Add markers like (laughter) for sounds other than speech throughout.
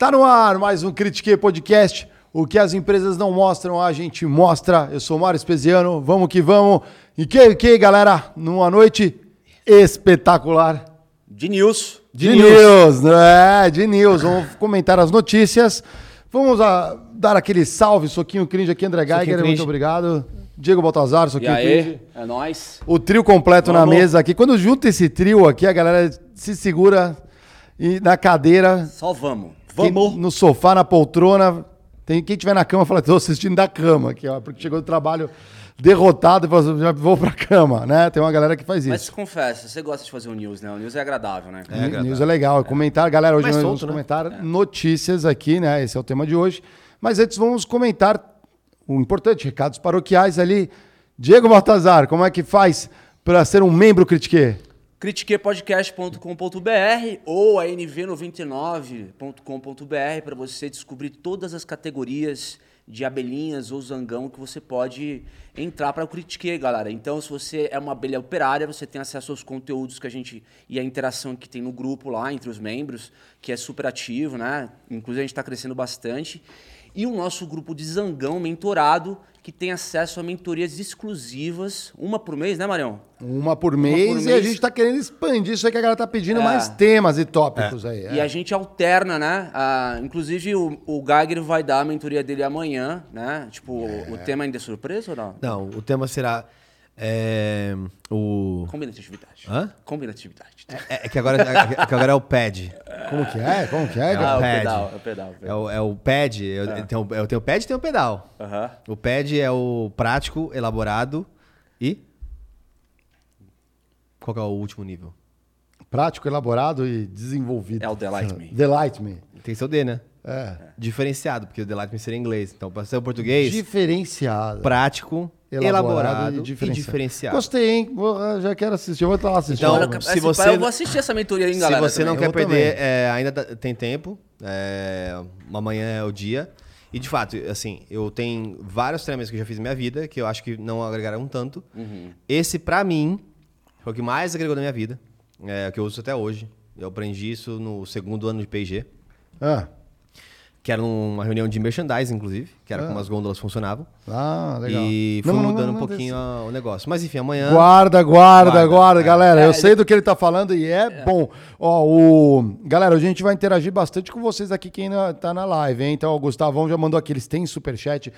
Tá no ar mais um Critique Podcast. O que as empresas não mostram, a gente mostra. Eu sou o Mário Espesiano, vamos que vamos. E que, que galera, numa noite espetacular. De news. De, news, é, de news. Vamos comentar as notícias. Vamos a, dar aquele salve, soquinho cringe aqui, André Geiger, cringe. muito obrigado. Diego Baltazar, E soquinho aí, cringe. é nóis. O trio completo na Vamos. mesa aqui. Quando junta esse trio aqui, a galera se segura e na cadeira, Só vamos. Quem- Vamos. no sofá, na poltrona. Tem quem tiver na cama fala, tô assistindo da cama aqui, ó, porque chegou do trabalho derrotado e falou, já vou pra cama, né? Tem uma galera que faz Mas isso. confessa, você gosta de fazer o news, né? O news é agradável, né? É, News é legal. Comentar, galera, hoje Mais nós solto, vamos né? comentar notícias aqui, né? Esse é o tema de hoje. Mas antes vamos comentar o importante, recados paroquiais ali. Diego Baltazar, como é que faz para ser um membro Critique? critiquepodcast.com.br ou a nv99.com.br para você descobrir todas as categorias de abelhinhas ou zangão que você pode entrar para o Critique, galera. Então, se você é uma abelha operária, você tem acesso aos conteúdos que a gente e a interação que tem no grupo lá entre os membros, que é super ativo, né? Inclusive a gente está crescendo bastante. E o nosso grupo de zangão mentorado, que tem acesso a mentorias exclusivas, uma por mês, né, Marião? Uma por mês, por e a mês. gente tá querendo expandir isso aí que a galera tá pedindo É. mais temas e tópicos aí. E é. a gente alterna, né? Ah, inclusive, o, o Geiger vai dar a mentoria dele amanhã, né? Tipo, o tema ainda é surpresa ou não? Não, o tema será é, o. Combinatividade. Hã? Combinatividade. É, é que agora, é que agora é o pad. Como que é? Como que é? Ah, cara? o pad. pedal, é o pedal. o É pedal. o, é o pad. Eu, tem o, eu tenho o pad e tenho o pedal. O pad é o prático, elaborado e. Qual que é o último nível? Prático, elaborado e desenvolvido. É o Delight Me. Delight Me. Tem seu D, né? É. Diferenciado, porque o Delight Me seria em inglês. Então, para ser o português, Diferenciado. prático, elaborado, e, diferenciado. Gostei, hein? Vou- eu já quero assistir. Eu vou estar lá assistindo. Então, Olha, se se você- Eu vou assistir essa mentoria, Se galera? você não também. quer Eu perder, é, ainda tem tempo. É, amanhã é o dia. E de fato, assim, eu tenho vários treinamentos que eu já fiz na minha vida que eu acho que não agregaram tanto. Uhum. Esse, pra mim, foi o que mais agregou na minha vida. É o que eu uso até hoje. Eu aprendi isso no segundo ano de P&G, Ah, que era numa reunião de merchandising, inclusive, que era como as gôndolas funcionavam. ah, legal. E Não, foi não, não, mudando não, um pouquinho a- o negócio. Mas enfim, amanhã. Guarda, guarda, guarda, Guarda, é. galera. Eu É, sei do que ele tá falando e é, bom. Ó, o... Galera, a gente vai interagir bastante com vocês aqui, quem na- tá na live, hein? Então, o Gustavão já mandou aqui, eles têm superchat.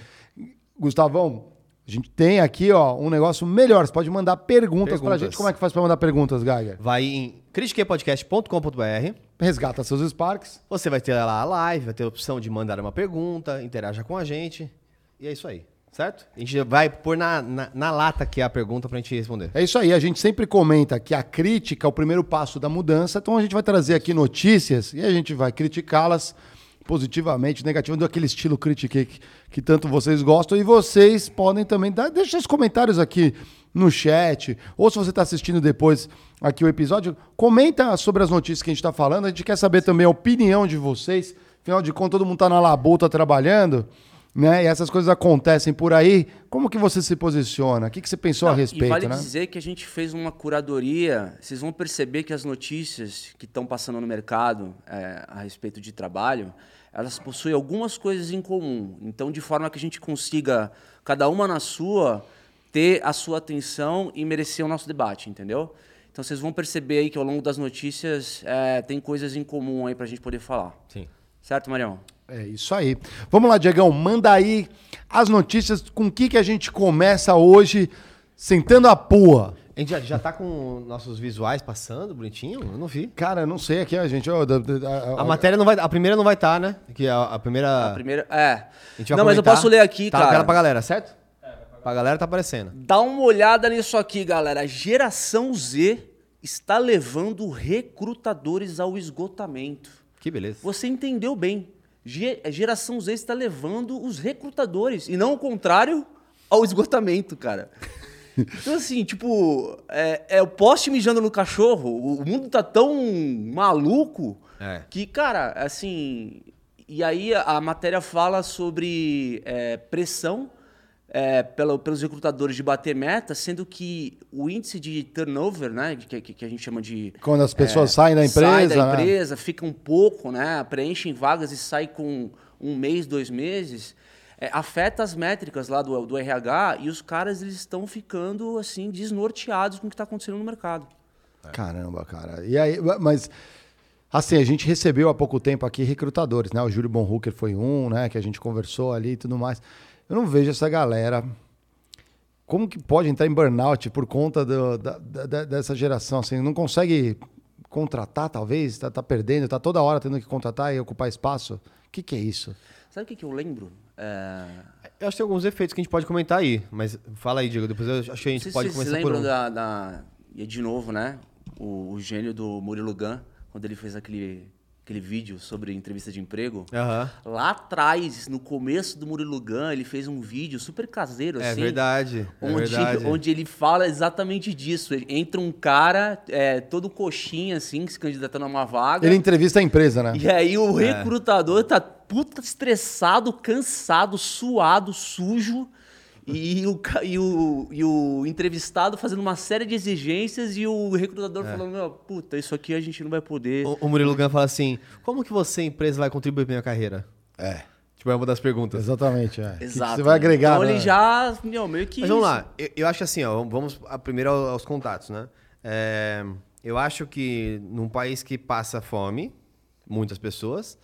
Gustavão, a gente tem aqui, ó, um negócio melhor. Você pode mandar perguntas, pra Perguntas. gente. Como é que faz pra mandar perguntas, Geiger? Vai em critiquepodcast.com.br. Resgata seus Sparks. Você vai ter lá a live, vai ter a opção de mandar uma pergunta, interaja com a gente. E é isso aí, certo? A gente vai pôr na, na, na lata aqui a pergunta pra gente responder. É isso aí, a gente sempre comenta que a crítica é o primeiro passo da mudança, então a gente vai trazer aqui notícias e a gente vai criticá-las positivamente, negativamente, daquele estilo critique que, que tanto vocês gostam. E vocês podem também dar, deixa os comentários aqui no chat, ou se você está assistindo depois aqui o episódio, comenta sobre as notícias que a gente está falando. A gente quer saber também a opinião de vocês. Afinal de contas, todo mundo está na labuta trabalhando. Né? E essas coisas acontecem por aí. Como que você se posiciona? O que, que você pensou a Não, respeito, e vale né? dizer que a gente fez uma curadoria. Vocês vão perceber que as notícias que estão passando no mercado é, a respeito de trabalho, elas possuem algumas coisas em comum. Então, de forma que a gente consiga, cada uma na sua, ter a sua atenção e merecer o nosso debate, entendeu? Então, vocês vão perceber aí que ao longo das notícias é, tem coisas em comum aí para a gente poder falar. Sim. Certo, Marião? É isso aí. Vamos lá, Diegão, manda aí as notícias. Com o que, que a gente começa hoje, sentando a pua? A gente já, já tá com nossos visuais passando, bonitinho? Eu não vi. Cara, eu não sei aqui, a gente. ó, da- da- A matéria não vai. A primeira não vai estar, né? Que a, a primeira. A primeira. É. a gente vai Não, mas eu comentar. posso ler aqui, tá na cara. tela pra galera, certo? Pra galera tá aparecendo. Dá uma olhada nisso aqui, galera. A geração Z está levando recrutadores ao esgotamento. Que beleza. Você entendeu bem. A geração Z está levando os recrutadores, e não o contrário, ao esgotamento, cara. (laughs) Então, assim, tipo, é, é o poste mijando no cachorro. O mundo tá tão maluco É. que, cara, assim. E aí a, a matéria fala sobre é, pressão é, pelo, pelos recrutadores de bater meta, sendo que o índice de turnover, né, que, que, que a gente chama de Quando as pessoas saem da empresa. sai da né? empresa, fica um pouco, né, preenchem vagas e sai com um mês, dois meses, é, afeta as métricas lá do, do RH e os caras eles estão ficando assim desnorteados com o que está acontecendo no mercado. Caramba, cara. E aí, mas assim, a gente recebeu há pouco tempo aqui recrutadores, né? O Júlio Bonhooker foi um, né? Que a gente conversou ali e tudo mais. Eu não vejo essa galera. Como que pode entrar em burnout por conta do- da, da- dessa geração? Assim, não consegue contratar, talvez? Tá, tá perdendo, tá toda hora tendo que contratar e ocupar espaço. O que, que é isso? Sabe o que, que eu lembro? É, Eu acho que tem alguns efeitos que a gente pode comentar aí, mas fala aí, Diego, depois eu acho que a gente pode se começar por lembram um. da, da. E de novo, né? O, o gênio do Murilo Gun, quando ele fez aquele, aquele vídeo sobre entrevista de emprego. Aham. Lá atrás, no começo do Murilo Gun, ele fez um vídeo super caseiro, É assim. verdade, é Onde, verdade. onde ele fala exatamente disso. Ele- Entra um cara, é, todo coxinha, assim, se candidatando a uma vaga. Ele entrevista a empresa, né? E aí o É. recrutador tá puta estressado, cansado, suado, sujo. E o, e, o, e o entrevistado fazendo uma série de exigências e o recrutador falando, meu, puta, isso aqui a gente não vai poder. É. O, o Murilo Gun fala assim: como que você, empresa, vai contribuir pra minha carreira? É. Tipo, é uma das perguntas. Exatamente, é. O que que Exato. você vai agregar, Então né? ele já, meu, meio que Mas vamos isso. lá, eu, eu acho assim, ó, vamos a- primeiro ao- aos contatos, né? É, eu acho que num país que passa fome, muitas pessoas,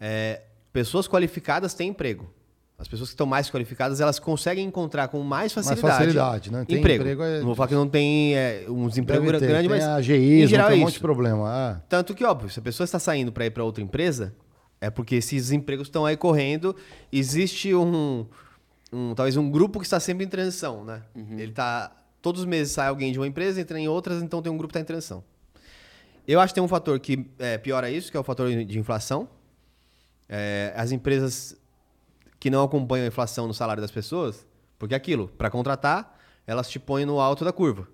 é, pessoas qualificadas têm emprego. As pessoas que estão mais qualificadas, elas conseguem encontrar com mais facilidade, facilidade, né? Tem emprego. emprego, é- Não vou falar que não tem é, uns empregos Deve ter, grandes, tem mas a em GI, geral tem é um monte de problema. Ah. Tanto que, óbvio, se a pessoa está saindo para ir para outra empresa, é porque esses empregos estão aí correndo. Existe um, um- talvez um grupo que está sempre em transição, né? Ele tá todos os meses sai alguém de uma empresa, entra em outras, então tem um grupo que está em transição. Eu acho que tem um fator que é, piora isso, que é o fator de inflação. É, as empresas que não acompanham a inflação no salário das pessoas, porque é aquilo, para contratar, elas te põem no alto da curva.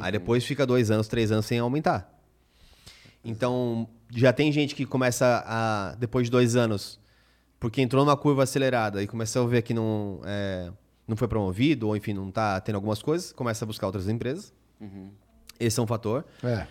Aí depois fica dois anos, três anos sem aumentar. Então, já tem gente que começa a, depois de dois anos, porque entrou numa curva acelerada e começou a ver que não, é, não foi promovido, ou enfim, não está tendo algumas coisas, começa a buscar outras empresas. Esse é um fator. É.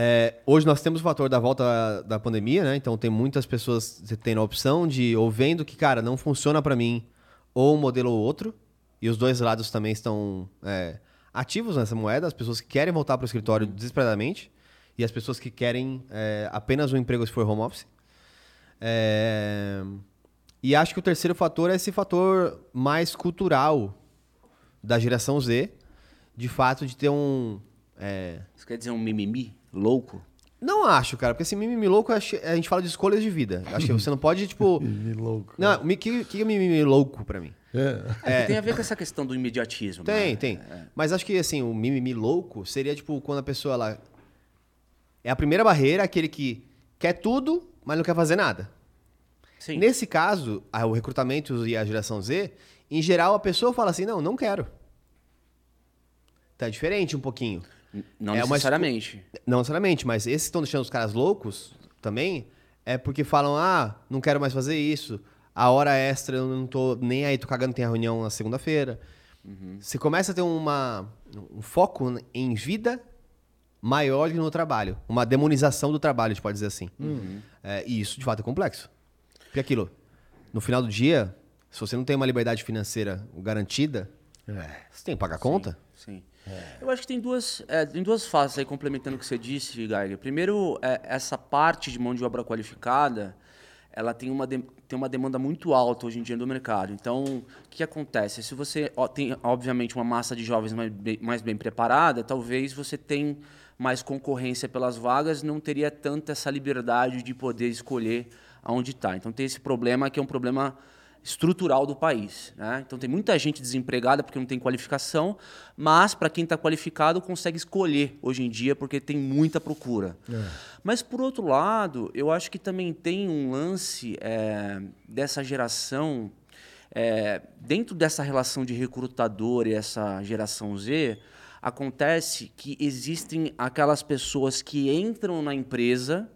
É, hoje nós temos o fator da volta da pandemia, né? Então tem muitas pessoas tendo a opção de ou vendo que, cara, não funciona para mim, ou um modelo ou outro. E os dois lados também estão é, ativos nessa moeda. As pessoas que querem voltar para o escritório desesperadamente e as pessoas que querem é, apenas um emprego se for home office. É, e acho que o terceiro fator é esse fator mais cultural da geração Z, de fato de ter um é, Isso quer dizer um mimimi louco? não acho, cara, porque esse mimimi louco, acho- a gente fala de escolhas de vida. Acho que você não pode, tipo. (laughs) Me louco. Não, o que, que é mimimi louco pra mim? É. É, Tem a ver com essa questão do imediatismo. Tem, né? tem. Mas acho que, assim, o mimimi louco seria, tipo, quando a pessoa, ela. É a primeira barreira, aquele que quer tudo, mas não quer fazer nada. Sim. Nesse caso, o recrutamento e a geração Z, em geral, a pessoa fala assim: não, não quero. Tá diferente um pouquinho. Não É uma necessariamente. Não necessariamente, mas esses que estão deixando os caras loucos também é porque falam: ah, não quero mais fazer isso. A hora extra eu não tô nem aí, tô cagando, tem a reunião na segunda-feira. Você começa a ter uma, um foco em vida maior que no trabalho. Uma demonização do trabalho, a gente pode dizer assim. É, e isso, de fato, é complexo. Porque aquilo, no final do dia, se você não tem uma liberdade financeira garantida, você tem que pagar a conta. Sim. Eu acho que tem duas, é, tem duas fases aí, complementando o que você disse, Geiger. Primeiro, é, essa parte de mão de obra qualificada, ela tem uma, de- tem uma demanda muito alta hoje em dia no mercado. Então, o que acontece? Se você ó, tem, obviamente, uma massa de jovens mais bem, mais bem preparada, talvez você tenha mais concorrência pelas vagas, não teria tanta essa liberdade de poder escolher aonde está. Então, tem esse problema que é um problema estrutural do país. Né? Então tem muita gente desempregada porque não tem qualificação, mas para quem está qualificado consegue escolher hoje em dia porque tem muita procura. Mas por outro lado, eu acho que também tem um lance é, dessa geração é, dentro dessa relação de recrutador e essa geração Z acontece que existem aquelas pessoas que entram na empresa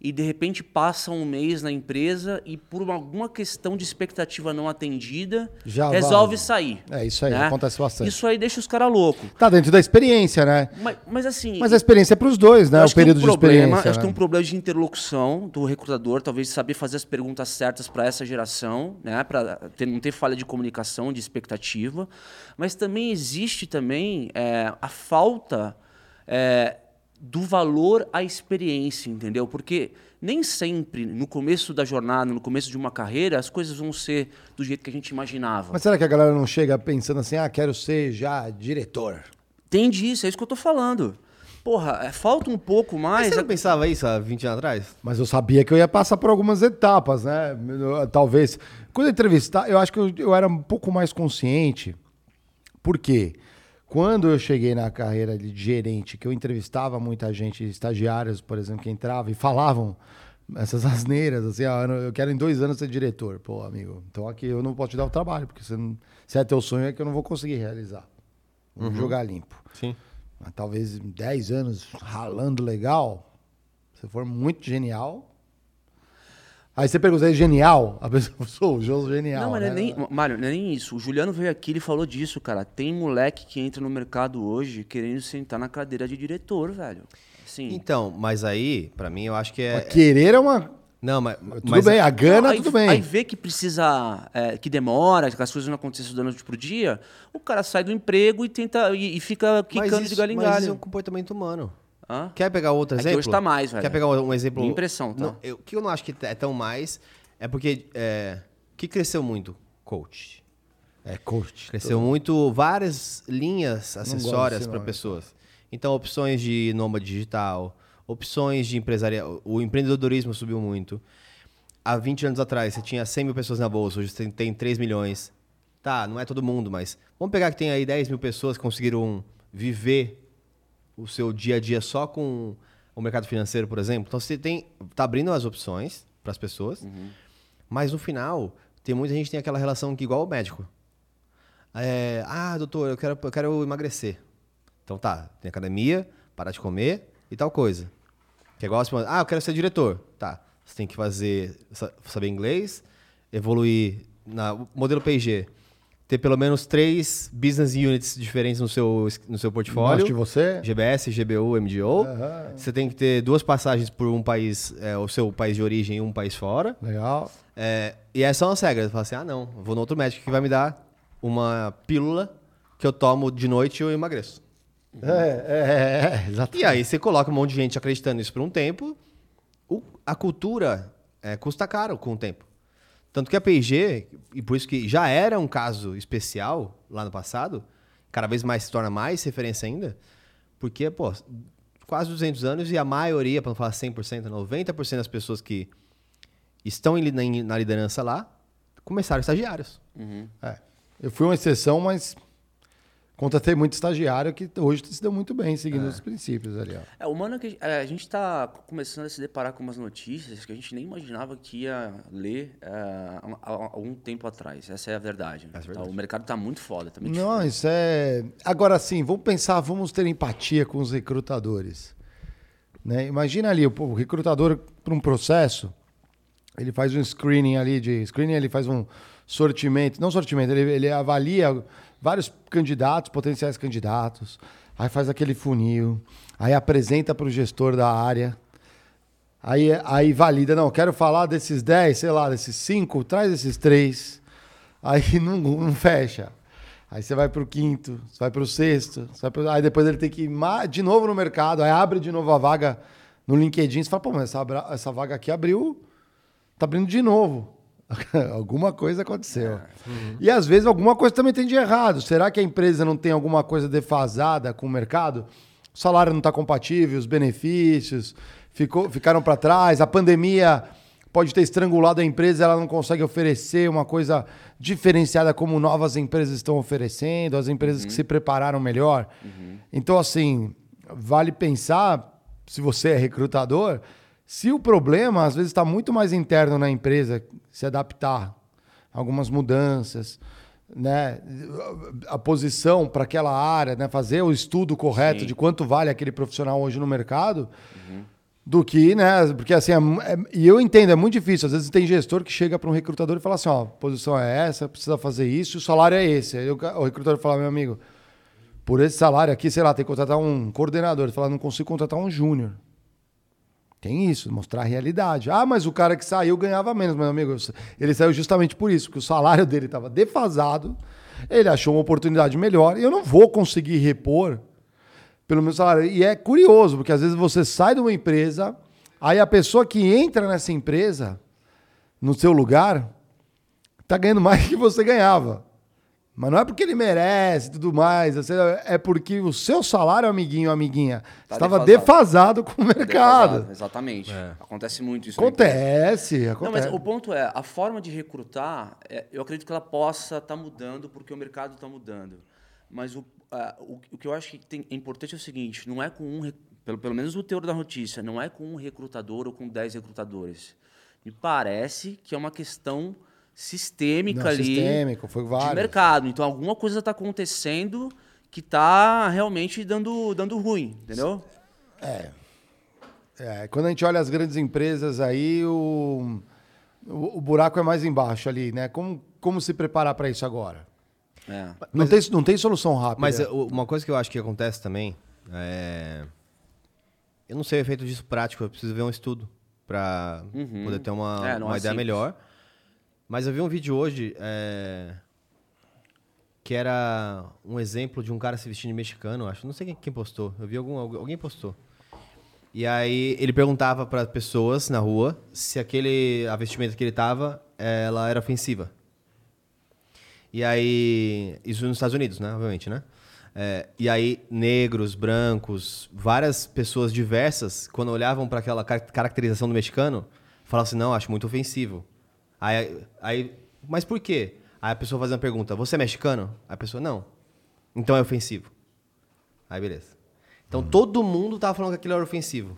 e de repente passa um mês na empresa e por uma- alguma questão de expectativa não atendida, Já resolve vaza. sair. É, isso aí, né? acontece bastante. Isso aí deixa os caras loucos. Tá dentro da experiência, né? Mas, mas assim. Mas a experiência é pros dois, né? O que tem período um de problema, experiência. acho que né? tem um problema de interlocução do recrutador, talvez saber fazer as perguntas certas para essa geração, né? Para não ter falha de comunicação, de expectativa. Mas também existe também é, a falta é, do valor à experiência, entendeu? Porque nem sempre, no começo da jornada, no começo de uma carreira, as coisas vão ser do jeito que a gente imaginava. Mas será que a galera não chega pensando assim, ah, quero ser já diretor? Tem disso, é isso que eu tô falando. Porra, é, falta um pouco Mas mais. você não pensava isso há 20 anos atrás? Mas eu sabia que eu ia passar por algumas etapas, né? Talvez. Quando eu entrevistar, eu acho que eu, eu era um pouco mais consciente. Por quê? Quando eu cheguei na carreira de gerente, que eu entrevistava muita gente, estagiários, por exemplo, que entravam e falavam essas (laughs) asneiras, assim, ah, eu quero em dois anos ser diretor. Pô, amigo, então aqui eu não posso te dar o trabalho, porque você não- se é teu sonho é que eu não vou conseguir realizar. Vamos jogar limpo. Sim. Mas talvez em 10 anos ralando legal, se for muito genial. Aí você pergunta, é genial? A pessoa, (laughs) sou o João genial. Não, mas não é né? nem, Mário, não é nem isso. O Juliano veio aqui e falou disso, cara. Tem moleque que entra no mercado hoje querendo sentar na cadeira de diretor, velho. Assim, Então, mas aí, pra mim, eu acho que é. Mas Querer é uma. Não, mas. Tudo mas bem, a gana, Não, aí, tudo bem. Aí vê que precisa, é, que demora, que as coisas não acontecem da noite pro dia, o cara sai do emprego e tenta e, e fica mas quicando isso, de galho em mas isso é galho. um comportamento humano. Hã? Quer pegar outro É que exemplo? hoje tá mais, velho. Quer pegar um exemplo? Minha impressão, tá? O que eu não acho que é tão mais é porque. É, o que cresceu muito? Coach. É coach. Cresceu muito várias linhas acessórias para pessoas. Então, opções de nômade digital, opções de empresarial. O empreendedorismo subiu muito. Há 20 anos atrás, você tinha 100 mil pessoas na bolsa, hoje você tem 3 milhões. Tá, não é todo mundo, mas vamos pegar que tem aí 10 mil pessoas que conseguiram viver o seu dia a dia só com o mercado financeiro, por exemplo. Então, você tem tá abrindo as opções para as pessoas, mas no final, tem muita gente que tem aquela relação que igual o médico. É, ah, doutor, eu quero, eu quero emagrecer. Então tá, tem academia, parar de comer e tal coisa. Que é igual você ah, eu quero ser diretor. Tá, você tem que fazer, sa- saber inglês, evoluir na modelo P&G, ter pelo menos três business units diferentes no seu, no seu portfólio. De você? GBS, GBU, MDO. Aham. Você tem que ter duas passagens por um país, é, o seu país de origem e um país fora. Legal. É, e essas são as regras. Você fala assim, ah, não, vou no outro médico que vai me dar uma pílula que eu tomo de noite e eu emagreço. É, é, é, é, exatamente. E aí você coloca um monte de gente acreditando nisso por um tempo. O- a cultura é, custa caro com o tempo. Tanto que a P&G, e por isso que já era um caso especial lá no passado, cada vez mais se torna mais referência ainda, porque, pô, quase 200 anos e a maioria, para não falar 100%, 90% das pessoas que estão em na, na liderança lá começaram estagiários. É. Eu fui uma exceção, mas contratei muito estagiário que hoje se deu muito bem, seguindo os princípios ali. Ó. É, o mano é que é, a gente tá começando a se deparar com umas notícias que a gente nem imaginava que ia ler é, há, há algum tempo atrás. Essa é a verdade. né? É a verdade. Tá, o mercado tá muito foda, tá muito Não, isso é. Agora sim, vamos pensar, vamos ter empatia com os recrutadores. Né? Imagina ali, o o recrutador para um processo, ele faz um screening ali de. Screening, ele faz um sortimento, não sortimento, ele, ele avalia vários candidatos, potenciais candidatos, aí faz aquele funil, aí apresenta para o gestor da área. Aí, aí valida, não, quero falar desses 10, sei lá, desses 5, traz esses 3. Aí (laughs) não, não fecha. Aí você vai pro quinto, você vai pro sexto, você vai pro- aí depois ele tem que ir de novo no mercado, aí abre de novo a vaga no LinkedIn, você fala, pô, mas essa, essa vaga aqui abriu, tá abrindo de novo. (laughs) alguma coisa aconteceu. E às vezes alguma coisa também tem de errado. Será que a empresa não tem alguma coisa defasada com o mercado? O salário não está compatível, os benefícios ficou, ficaram para trás, a pandemia pode ter estrangulado a empresa, ela não consegue oferecer uma coisa diferenciada como novas empresas estão oferecendo, as empresas que se prepararam melhor. Então, assim, vale pensar, se você é recrutador, se o problema às vezes está muito mais interno na empresa, se adaptar a algumas mudanças, né? A posição para aquela área, né? Fazer o estudo correto Sim. de quanto vale aquele profissional hoje no mercado. do que, né? Porque assim, é, é, e eu entendo, é muito difícil. Às vezes tem gestor que chega para um recrutador e fala assim: ó, a posição é essa, precisa fazer isso, o salário é esse. Aí o, o recrutador fala, meu amigo, por esse salário aqui, sei lá, tem que contratar um coordenador. Ele fala, não consigo contratar um júnior. Tem isso, mostrar a realidade. Ah, mas o cara que saiu ganhava menos, meu amigo. Ele saiu justamente por isso, porque o salário dele estava defasado. Ele achou uma oportunidade melhor e eu não vou conseguir repor pelo meu salário. E é curioso, porque às vezes você sai de uma empresa, aí a pessoa que entra nessa empresa, no seu lugar, tá ganhando mais que você ganhava. Mas não é porque ele merece e tudo mais, assim, é porque o seu salário, amiguinho, amiguinha, tá estava defasado. defasado. com o mercado. Defasado, exatamente. É. Acontece muito isso. Acontece, acontece. Não, mas o ponto é, a forma de recrutar, é, eu acredito que ela possa estar tá mudando porque o mercado está mudando. Mas o, uh, o, o, que eu acho que tem, é importante é o seguinte, não é com um, pelo, pelo menos o teor da notícia, não é com um recrutador ou com dez recrutadores. Me parece que é uma questão sistêmica Não, ali sistêmico, foi vários. de mercado. Então alguma coisa está acontecendo que está realmente dando, dando ruim, entendeu? É. é. Quando a gente olha as grandes empresas aí, o, o, o buraco é mais embaixo ali, né? Como, como se preparar para isso agora? É. Não, tem, não tem solução rápida. Mas uma coisa que eu acho que acontece também é... Eu não sei o efeito disso prático, eu preciso ver um estudo para uhum. poder ter uma, é, uma é ideia simples. melhor. Mas eu vi um vídeo hoje é, que era um exemplo de um cara se vestindo de mexicano, acho. Não sei quem, quem postou. Eu vi algum, alguém postou. E aí ele perguntava para pessoas na rua se aquele a vestimenta que ele tava, ela era ofensiva. E aí isso nos Estados Unidos, né, obviamente, né? É, e aí negros, brancos, várias pessoas diversas, quando olhavam para aquela caracterização do mexicano, falavam assim: "Não, acho muito ofensivo". Aí, aí, mas por quê? Aí a pessoa faz uma pergunta: Você é mexicano? Aí a pessoa: Não. Então é ofensivo. Aí beleza. Então hum. todo mundo tava falando que aquilo era ofensivo.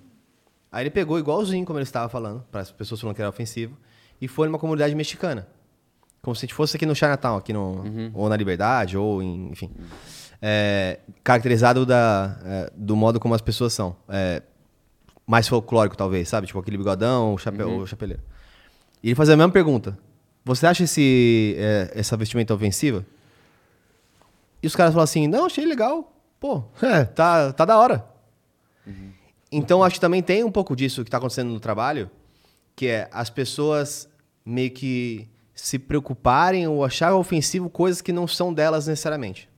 Aí ele pegou igualzinho como ele estava falando, para as pessoas falando que era ofensivo, e foi numa comunidade mexicana. Como se a gente fosse aqui no Chinatown, aqui no, uhum. ou na Liberdade, ou em, enfim. É, caracterizado da, é, do modo como as pessoas são. É, mais folclórico, talvez, sabe? Tipo aquele bigodão, o chapéu, uhum. o chapeleiro. E ele fazia a mesma pergunta. Você acha esse, é, essa vestimenta ofensiva? E os caras falam assim, não, achei legal. Pô, (laughs) é, tá, tá da hora. Uhum. Então, acho que também tem um pouco disso que está acontecendo no trabalho, que é as pessoas meio que se preocuparem ou achar ofensivo coisas que não são delas necessariamente.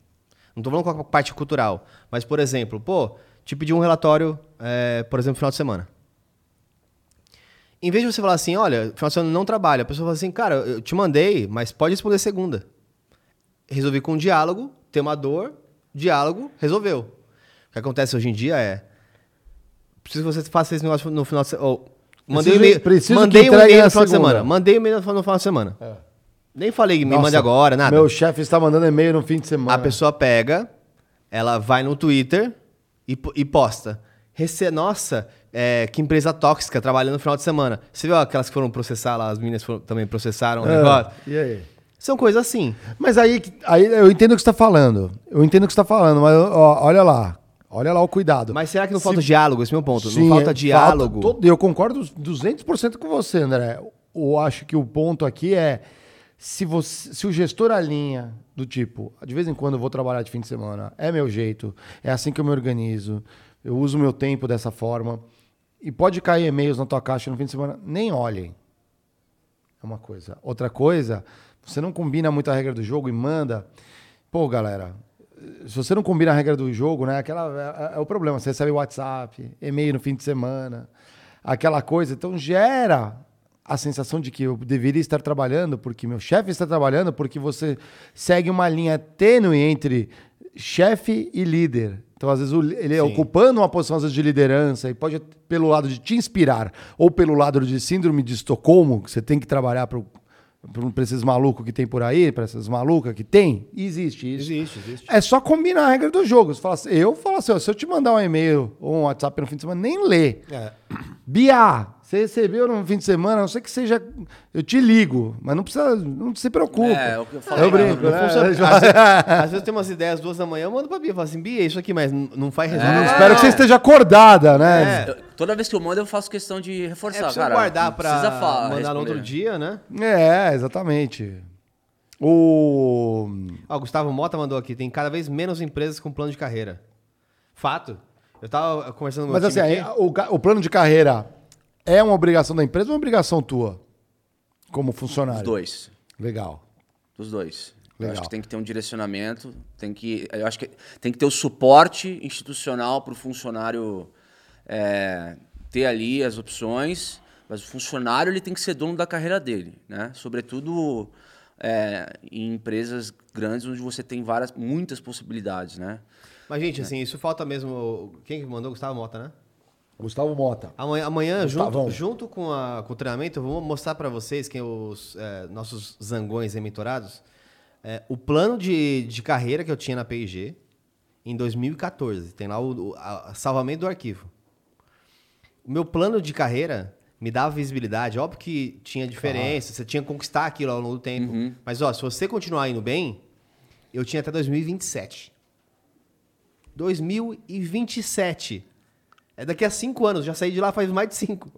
Não estou falando com a parte cultural, mas, por exemplo, pô, te pedi um relatório, é, por exemplo, no final de semana. Em vez de você falar assim, olha, final de semana não trabalha, a pessoa fala assim, cara, eu te mandei, mas pode responder segunda. Resolvi com um diálogo, tem uma dor, diálogo, resolveu. O que acontece hoje em dia é. Preciso que você faça esse negócio no final de semana. Oh, mandei um e-mail, mandei um e-mail no final de semana. Mandei um e-mail no final de semana. É. Nem falei, me mande agora, nada. Meu chefe está mandando e-mail no fim de semana. A pessoa pega, ela vai no Twitter e, e posta. Rece... Nossa, é, que empresa tóxica, trabalhando no final de semana. Você viu aquelas que foram processar lá, as meninas foram, também processaram o é, negócio? E aí? São coisas assim. Mas aí, aí eu entendo o que você está falando. Eu entendo o que você está falando, mas ó, olha lá. Olha lá o cuidado. Mas será que não Se... falta diálogo? Esse é o meu ponto. Sim, não falta diálogo. Falta todo... Eu concordo 200% com você, André. Eu acho que o ponto aqui é se, você, se o gestor alinha do tipo, de vez em quando eu vou trabalhar de fim de semana, é meu jeito, é assim que eu me organizo, eu uso meu tempo dessa forma e pode cair e-mails na tua caixa no fim de semana, nem olhem. É uma coisa. Outra coisa, você não combina muito a regra do jogo e manda. Pô, galera, se você não combina a regra do jogo, né? Aquela é, é o problema. Você recebe WhatsApp, e-mail no fim de semana, aquela coisa. Então gera a sensação de que eu deveria estar trabalhando porque meu chefe está trabalhando, porque você segue uma linha tênue entre chefe e líder. Então, às vezes, ele é ocupando uma posição vezes, de liderança e pode, pelo lado de te inspirar, ou pelo lado de síndrome de Estocolmo, que você tem que trabalhar para esses malucos que tem por aí, para essas malucas que tem, existe isso. Existe, existe. É só combinar a regra do jogo. Você fala assim, eu falo assim, ó, se eu te mandar um e-mail ou um WhatsApp no fim de semana, nem lê. É. Bia, Você recebeu no fim de semana, a não sei que seja. Eu te ligo, mas não precisa. Não se preocupe. É, o que eu falei. Eu brinco, Não né? Eu (laughs) Às, vezes, às vezes tem umas ideias duas da manhã, eu mando pra Bia. Eu falo assim, Bia, é isso aqui, mas não faz. Eu não. espero que você esteja acordada, né? É. Eu- toda vez que eu mando, eu faço questão de É, reforçar, precisa cara. guardar Não pra precisa falar, mandar no outro responder. dia, né? É, exatamente. O. Ó, o Gustavo Mota mandou aqui, tem cada vez menos empresas com plano de carreira. Fato. Eu tava conversando com Mas assim, aí, o, o plano de carreira é uma obrigação da empresa ou uma obrigação tua? Como Os funcionário? dois. Legal. Dos dois. Eu Legal. acho que tem que ter um direcionamento, tem que, eu acho que tem que ter o suporte institucional para o funcionário é, ter ali as opções, mas o funcionário ele tem que ser dono da carreira dele, né? Sobretudo é, em empresas grandes onde você tem várias, muitas possibilidades, né? Mas, gente, assim, isso falta mesmo. Quem que mandou? Gustavo Mota, né? Gustavo Mota. Amanhã, amanhã junto, junto com, a- com o treinamento, eu vou mostrar para vocês, quem os é, nossos zangões mentorados, é, o plano de, de carreira que eu tinha na P&G em 2014. Tem lá o, o a- salvamento do arquivo. O meu plano de carreira me dava visibilidade. Óbvio que tinha diferença, você tinha que conquistar aquilo ao longo do tempo. Mas, ó, se você continuar indo bem, eu tinha até 2027. 2027. É daqui a cinco anos, já saí de lá faz mais de cinco.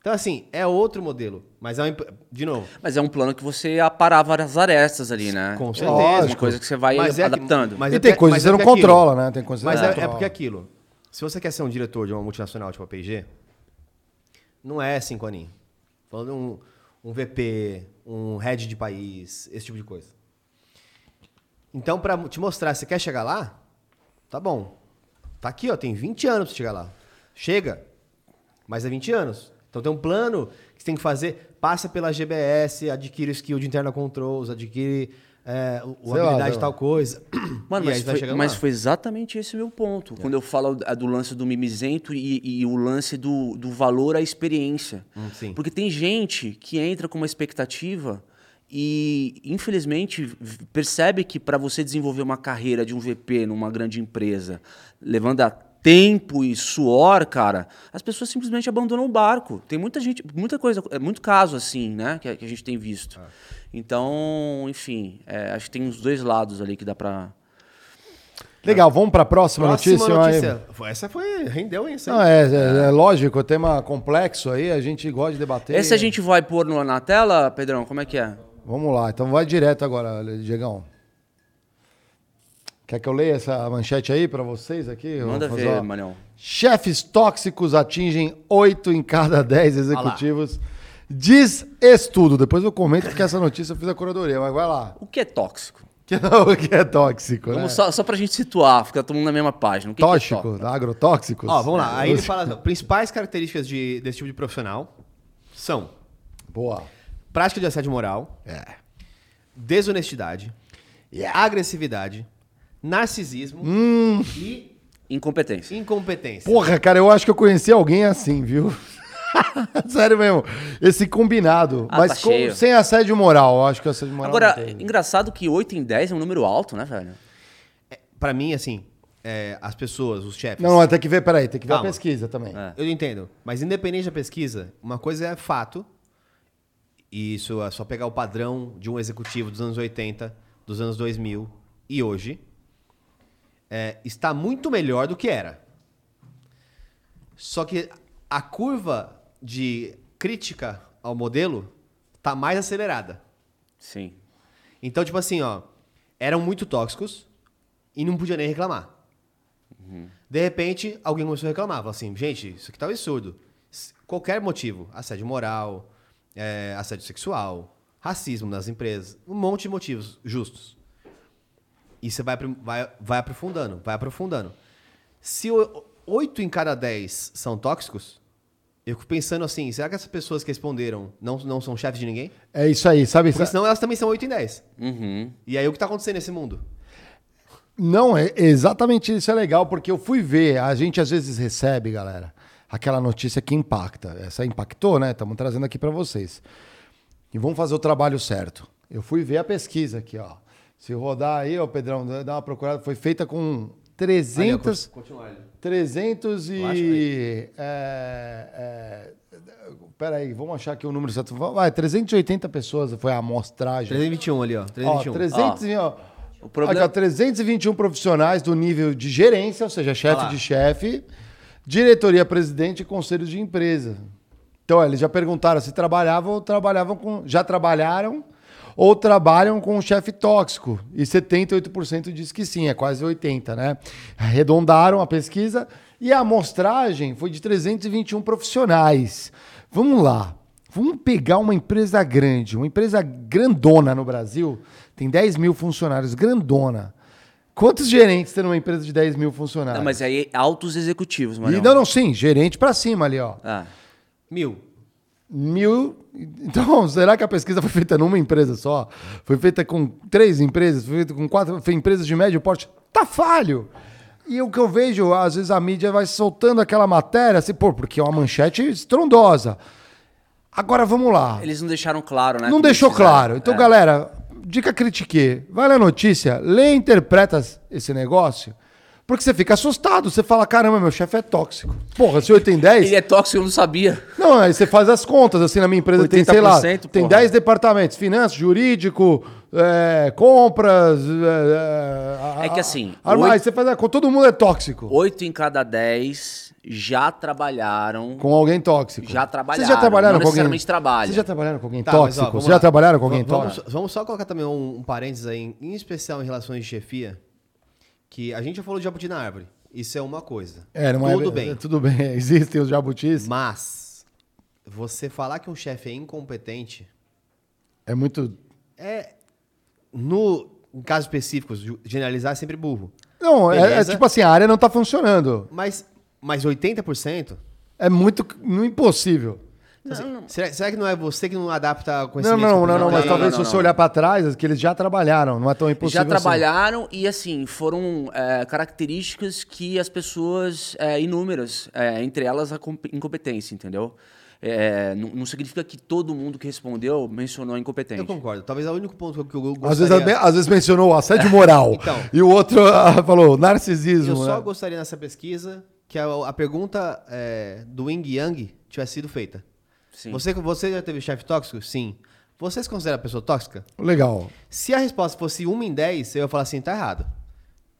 Então, assim, é outro modelo. Mas é uma, empre- De novo. Mas é um plano que você aparar várias arestas ali, né? Com É certeza. Uma coisa que você vai Mas é que- adaptando. mas e é tem coisas que você é não aquilo- controla, né? Tem coisas Mas é, é porque aquilo. Se você quer ser um diretor de uma multinacional tipo a P&G, não é cinco aninhos. Falando um, um VP, um head de país, esse tipo de coisa. Então, pra te mostrar, você quer chegar lá? Tá bom. Tá aqui, ó, tem 20 anos pra chegar lá. Chega. Mas é 20 anos. Então tem um plano que você tem que fazer, passa pela GBS, adquire o skill de internal controls, adquire é, o- Sei lá, habilidade sei de lá. tal coisa. (clears throat) Mano, mas, foi, mas lá. foi exatamente esse o meu ponto. Quando eu falo do lance do mimizento e, e o lance do, do valor à experiência. Hum, sim. Porque tem gente que entra com uma expectativa e, infelizmente, percebe que para você desenvolver uma carreira de um VP numa grande empresa, levando a tempo e suor, cara, as pessoas simplesmente abandonam o barco. Tem muita gente, muita coisa, é muito caso assim, né, que, a- que a gente tem visto. Então, enfim, é, acho que tem os dois lados ali que dá pra. Legal, vamos para a próxima, Próxima notícia. notícia. Foi- Essa foi. Rendeu, hein? Não, aí. é, é, é lógico, tema complexo aí, a gente gosta de debater. Esse a gente vai pôr no- na tela, Pedrão? Como é que é? Vamos lá, então vai direto agora, Diegão. Quer que eu leia essa manchete aí para vocês aqui? Manda ver. Manel. Chefes tóxicos atingem 8 em cada 10 executivos. Diz estudo. Depois eu comento porque essa notícia eu fiz a curadoria, mas vai lá. O que é tóxico? (laughs) O que é tóxico, né? Vamos só, só pra gente situar, fica todo mundo na mesma página. O que que é Tóxico, tóxico? agrotóxicos. Ó, vamos lá. Aí ele fala: principais características de- desse tipo de profissional são Boa. Prática de assédio moral, É. desonestidade, Yeah. agressividade, narcisismo Hum. e Incompetência. incompetência. Porra, cara, eu acho que eu conheci alguém assim, viu? (laughs) Sério mesmo. Esse combinado. Ah, mas tá com- sem assédio moral. Eu acho que assédio moral. Agora, não tem. engraçado que 8 em 10 é um número alto, né, velho? Pra mim, assim, é, as pessoas, os chefes. Não, não, tem que ver, peraí, tem que ver Calma. a pesquisa também. É. Eu entendo. Mas independente da pesquisa, uma coisa é fato. E isso é só pegar o padrão de um executivo dos anos 80, dos anos 2000 e hoje. é, está muito melhor do que era. Só que a curva de crítica ao modelo tá mais acelerada. Sim. Então, tipo assim, ó, eram muito tóxicos e não podia nem reclamar. De repente, alguém começou a reclamar. Falou assim, gente, isso aqui tá um absurdo. Qualquer motivo, assédio moral, é, assédio sexual, racismo nas empresas, um monte de motivos justos. E você vai, vai, vai aprofundando, vai aprofundando. Se oito em cada dez são tóxicos, eu fico pensando assim, será que essas pessoas que responderam não, não são chefes de ninguém? É isso aí, sabe? Porque senão elas também são 8 em 10. Uhum. E aí o que tá acontecendo nesse mundo? Não, é exatamente isso é legal, porque eu fui ver, a gente às vezes recebe, galera, aquela notícia que impacta. Essa impactou, né? Estamos trazendo aqui para vocês. E vamos fazer o trabalho certo. Eu fui ver a pesquisa aqui, ó. Se rodar aí, ó, Pedrão, dá uma procurada. Foi feita com 300, Continua ali. 300 Eu acho e... É, é, peraí, vamos achar aqui o número certo. Vai, 380 pessoas foi a amostragem. 321 ali, ó. Ó, 321. 300 e, ó, O problema- aqui, ó, 321 profissionais do nível de gerência, ou seja, chefe de chefe, diretoria presidente e conselhos de empresa. Então, eles já perguntaram se trabalhavam ou trabalhavam com. Já trabalharam ou trabalham com um chefe tóxico. E 78% diz que sim, é quase 80%, né? Arredondaram a pesquisa e a amostragem foi de 321 profissionais. Vamos lá. Vamos pegar uma empresa grande, uma empresa grandona no Brasil, tem 10 mil funcionários, grandona. Quantos gerentes tem numa empresa de 10 mil funcionários? Não, mas aí altos executivos, E, mano. não, não, sim, gerente pra cima ali, ó. Ah, Mil. Mil. Então, (laughs) será que a pesquisa foi feita numa empresa só? Foi feita com três empresas? Foi feita com quatro foi empresas de médio porte? Tá falho! E o que eu vejo, às vezes a mídia vai soltando aquela matéria, assim, pô, porque é uma manchete estrondosa. Agora vamos lá. eles não deixaram claro, né? Não deixou claro. Então, É. galera, dica critique. Vai na notícia, lê e interpreta esse negócio. Porque você fica assustado. Você fala, caramba, meu chefe é tóxico. Porra, se 8 tem 10... Ele é tóxico, eu não sabia. Não, aí você faz as contas, assim, na minha empresa tem, sei lá, 80%, tem porra. 10 departamentos, finanças, jurídico, é, compras... É, É que assim, Armar, oito- você faz a conta, todo mundo é tóxico. Oito em cada dez já trabalharam. Com alguém tóxico. Já trabalharam, Vocês já trabalharam não com alguém... necessariamente trabalham. Vocês já trabalharam com alguém Tá, mas, ó, tóxico? Vocês já lá. trabalharam com alguém Vamos- tóxico? Vamos, vamos só colocar também um, um parênteses aí, em especial em relações de chefia, que a gente já falou de jabuti na árvore. Isso é uma coisa. É, não é- Tudo bem. (laughs) Tudo bem, (laughs) existem os jabutis. Mas você falar que um chefe é incompetente É muito... é no em casos específicos, generalizar é sempre burro. Não, é, é tipo assim, a área não tá funcionando. Mas mas 80%? É muito não, impossível. Assim, será, será que não é você que não adapta Não, conhecimento? não, não, você não, mas talvez não, se você não. olhar pra trás, que eles já trabalharam, não é tão impossível já assim. trabalharam e assim foram é, características que as pessoas é, inúmeras é, entre elas a comp- incompetência entendeu É, não, não significa que todo mundo que respondeu mencionou a incompetente Eu concordo. Talvez é o único ponto que eu gostaria... Às vezes, às vezes mencionou o assédio moral. Então. (laughs) E o outro ah, falou narcisismo. Eu só né? gostaria nessa pesquisa que a, a pergunta é, do Ying Yang tivesse sido feita. Sim. Você, você já teve chefe tóxico? Sim. Você se considera pessoa tóxica? Legal. Se a resposta fosse 1 em 10, eu ia falar assim, tá errado.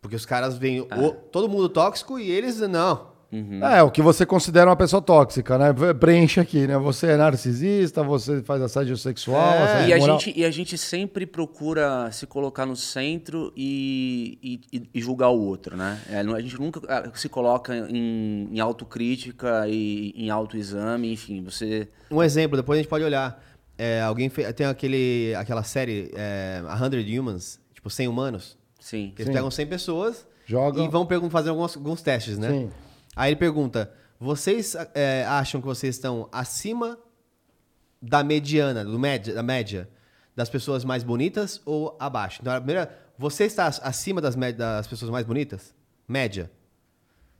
Porque os caras veem o- todo mundo tóxico e eles não. É, o que você considera uma pessoa tóxica, né? Preenche aqui, né? Você é narcisista, você faz assédio sexual, É. assédio E a, gente, e a gente sempre procura se colocar no centro e, e- e- julgar o outro, né? É, a gente nunca ah, se coloca em, em autocrítica e em autoexame, enfim, você... Um exemplo, depois a gente pode olhar. É, alguém fe- tem aquele, aquela série, é, 100 Humans, tipo 100 humanos. Sim. Eles Sim. pegam 100 pessoas Jogam. e vão fazer alguns, alguns testes, né? Sim. Aí ele pergunta: vocês é, acham que vocês estão acima da mediana, do média, da média das pessoas mais bonitas ou abaixo? Então, a primeira, você está acima das, das pessoas mais bonitas? Média.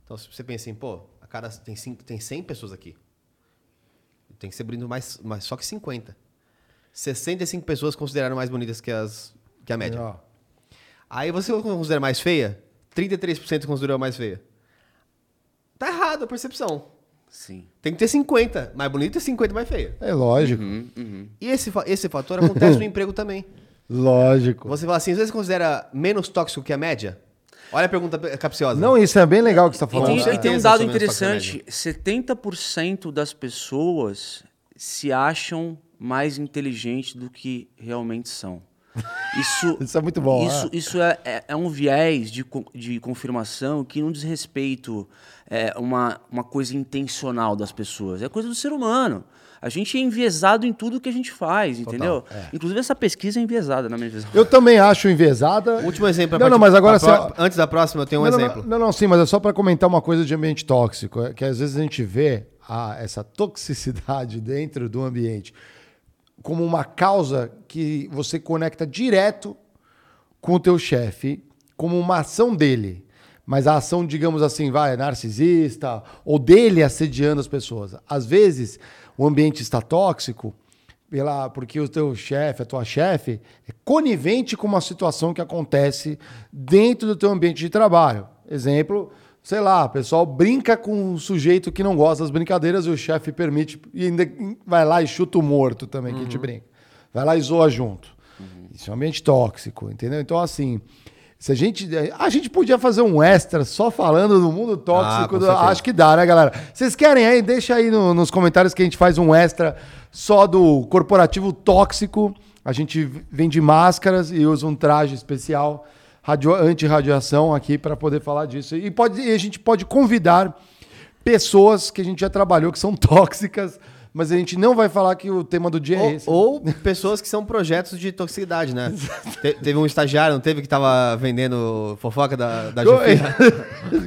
Então, se você pensa assim, pô, a cada tem, cinco, tem 100 pessoas aqui. Tem que ser bonito mais, mais só que 50. 65 pessoas consideraram mais bonitas que, as, que a média. Aí você considera mais feia? 33% considerou mais feia. Errado a percepção. Sim. Tem que ter 50 mais bonita e 50 mais feia. É lógico. Uhum. E esse, esse fator acontece no (laughs) emprego também. Lógico. Você fala assim, às vezes considera menos tóxico que a média? Olha a pergunta capciosa. Não, isso é bem legal que você está E falando. tem, Com e tem um dado interessante: 70% das pessoas se acham mais inteligentes do que realmente são. Isso, (laughs) Isso é muito bom, Isso, é. isso é, é- é um viés de, de confirmação que não diz respeito é, uma, uma coisa intencional das pessoas. É coisa do ser humano. A gente é enviesado em tudo que a gente faz, entendeu? Inclusive, essa pesquisa é enviesada, na minha visão. Eu também acho enviesada. Último exemplo. a Não, partir- não, mas agora pro- você- Antes da próxima, eu tenho um não, não, exemplo. Não, não, sim, mas é só para comentar uma coisa de ambiente tóxico, é que às vezes a gente vê a, essa toxicidade (laughs) dentro do ambiente como uma causa que você conecta direto com o teu chefe, como uma ação dele. Mas a ação, digamos assim, vai, narcisista, ou dele assediando as pessoas. Às vezes, o ambiente está tóxico pela, porque o teu chefe, a tua chefe, é conivente com uma situação que acontece dentro do teu ambiente de trabalho. Exemplo, sei lá, o pessoal brinca com um sujeito que não gosta das brincadeiras e o chefe permite e ainda vai lá e chuta o morto também, que a gente brinca. Vai lá e zoa junto. Isso é um ambiente tóxico, entendeu? Então, assim, se a gente. A gente podia fazer um extra só falando do mundo Ah, tóxico. com do- acho que dá, né, galera? Vocês querem aí? Deixa aí no- nos comentários que a gente faz um extra só do corporativo tóxico. A gente vende máscaras e usa um traje especial radio, anti-radiação aqui para poder falar disso. E, pode, e a gente pode convidar pessoas que a gente já trabalhou que são (laughs) tóxicas, mas a gente não vai falar que o tema do dia é esse. Ou, ou pessoas que são projetos de toxicidade, né? Te- teve um estagiário, não teve, que tava vendendo fofoca da, da Jufina?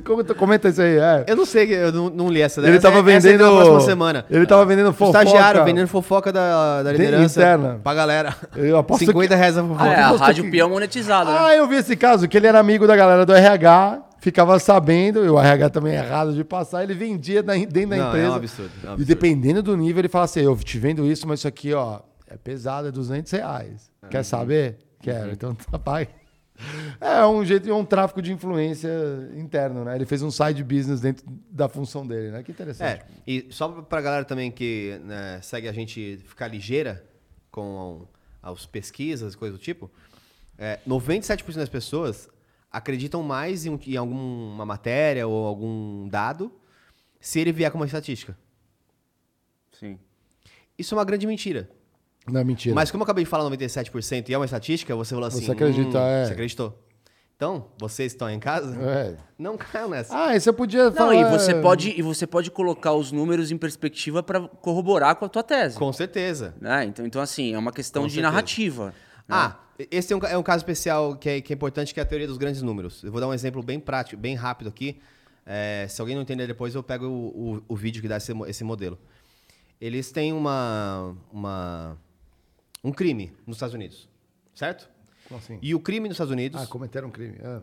(laughs) Comenta- isso aí, é. Eu não sei, eu não, não li essa. Ele essa- tava essa é vendendo- na próxima semana. ele tava vendendo O fofoca. Estagiário vendendo fofoca da, da De- liderança interna. pra galera. Eu aposto 50 reais a fofoca. Ah, é, a Rádio que- Peão monetizada, né? Ah, eu vi esse caso, que ele era amigo da galera do RH, ficava sabendo, e o RH também é errado de passar, ele vendia dentro da Não, é um empresa. absurdo, é um E absurdo. dependendo do nível, ele fala assim, eu te vendo isso, mas isso aqui, ó, é pesado, é 200 reais. Uhum. Quer saber? Quero, então tá pai. É um jeito, é um tráfico de influência interno, né? Ele fez um side business dentro da função dele, né? Que interessante. É, e só pra galera também que né, segue a gente ficar ligeira com as pesquisas, coisas do tipo, é, 97% das pessoas acreditam mais em, em alguma matéria ou algum dado se ele vier com uma estatística. Sim. Isso é uma grande mentira. Não é mentira. Mas como eu acabei de falar 97% e é uma estatística, você falou assim... Você acredita, "Hum, é." Você acreditou. Então, vocês estão em casa, É. não caiam nessa. Ah, e você podia Não, falar... e você pode e você pode colocar os números em perspectiva para corroborar com a tua tese. Com certeza. né? Então, então, assim, é uma questão Com de certeza. narrativa. né? Ah, esse é um, é um caso especial que é, que é importante, que é a teoria dos grandes números. Eu vou dar um exemplo bem prático, bem rápido aqui. É, se alguém não entender depois, eu pego o, o- o vídeo que dá esse, esse modelo. Eles têm uma, uma, um crime nos Estados Unidos, certo? Como assim? E o crime nos Estados Unidos Ah, cometeram um crime. Ah.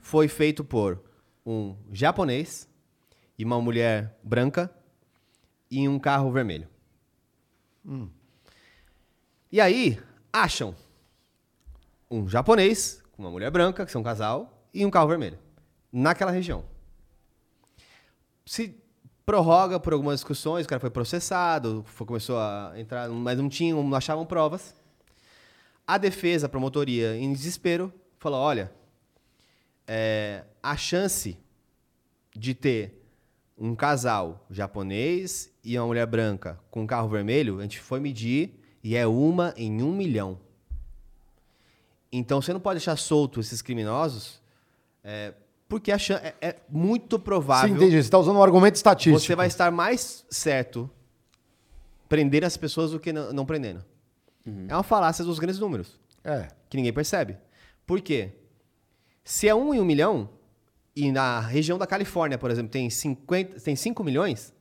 foi feito por um japonês e uma mulher branca em um carro vermelho. E aí, acham um japonês com uma mulher branca, que são um casal, e um carro vermelho, naquela região. Se prorroga por algumas discussões, o cara foi processado, foi- começou a entrar, mas não tinham, não achavam provas. A defesa, a promotoria, em desespero, falou: olha, é, a chance de ter um casal japonês e uma mulher branca com um carro vermelho, a gente foi medir e é uma em um milhão. Então você não pode deixar solto esses criminosos, é, porque é, é muito Sim, provável entendi. Você está usando um argumento estatístico. você vai estar mais certo prender as pessoas do que não, não prendendo. É uma falácia dos grandes números É. que ninguém percebe. Por quê? Se é um em um milhão, e na região da Califórnia, por exemplo, tem, 50, tem 5 milhões,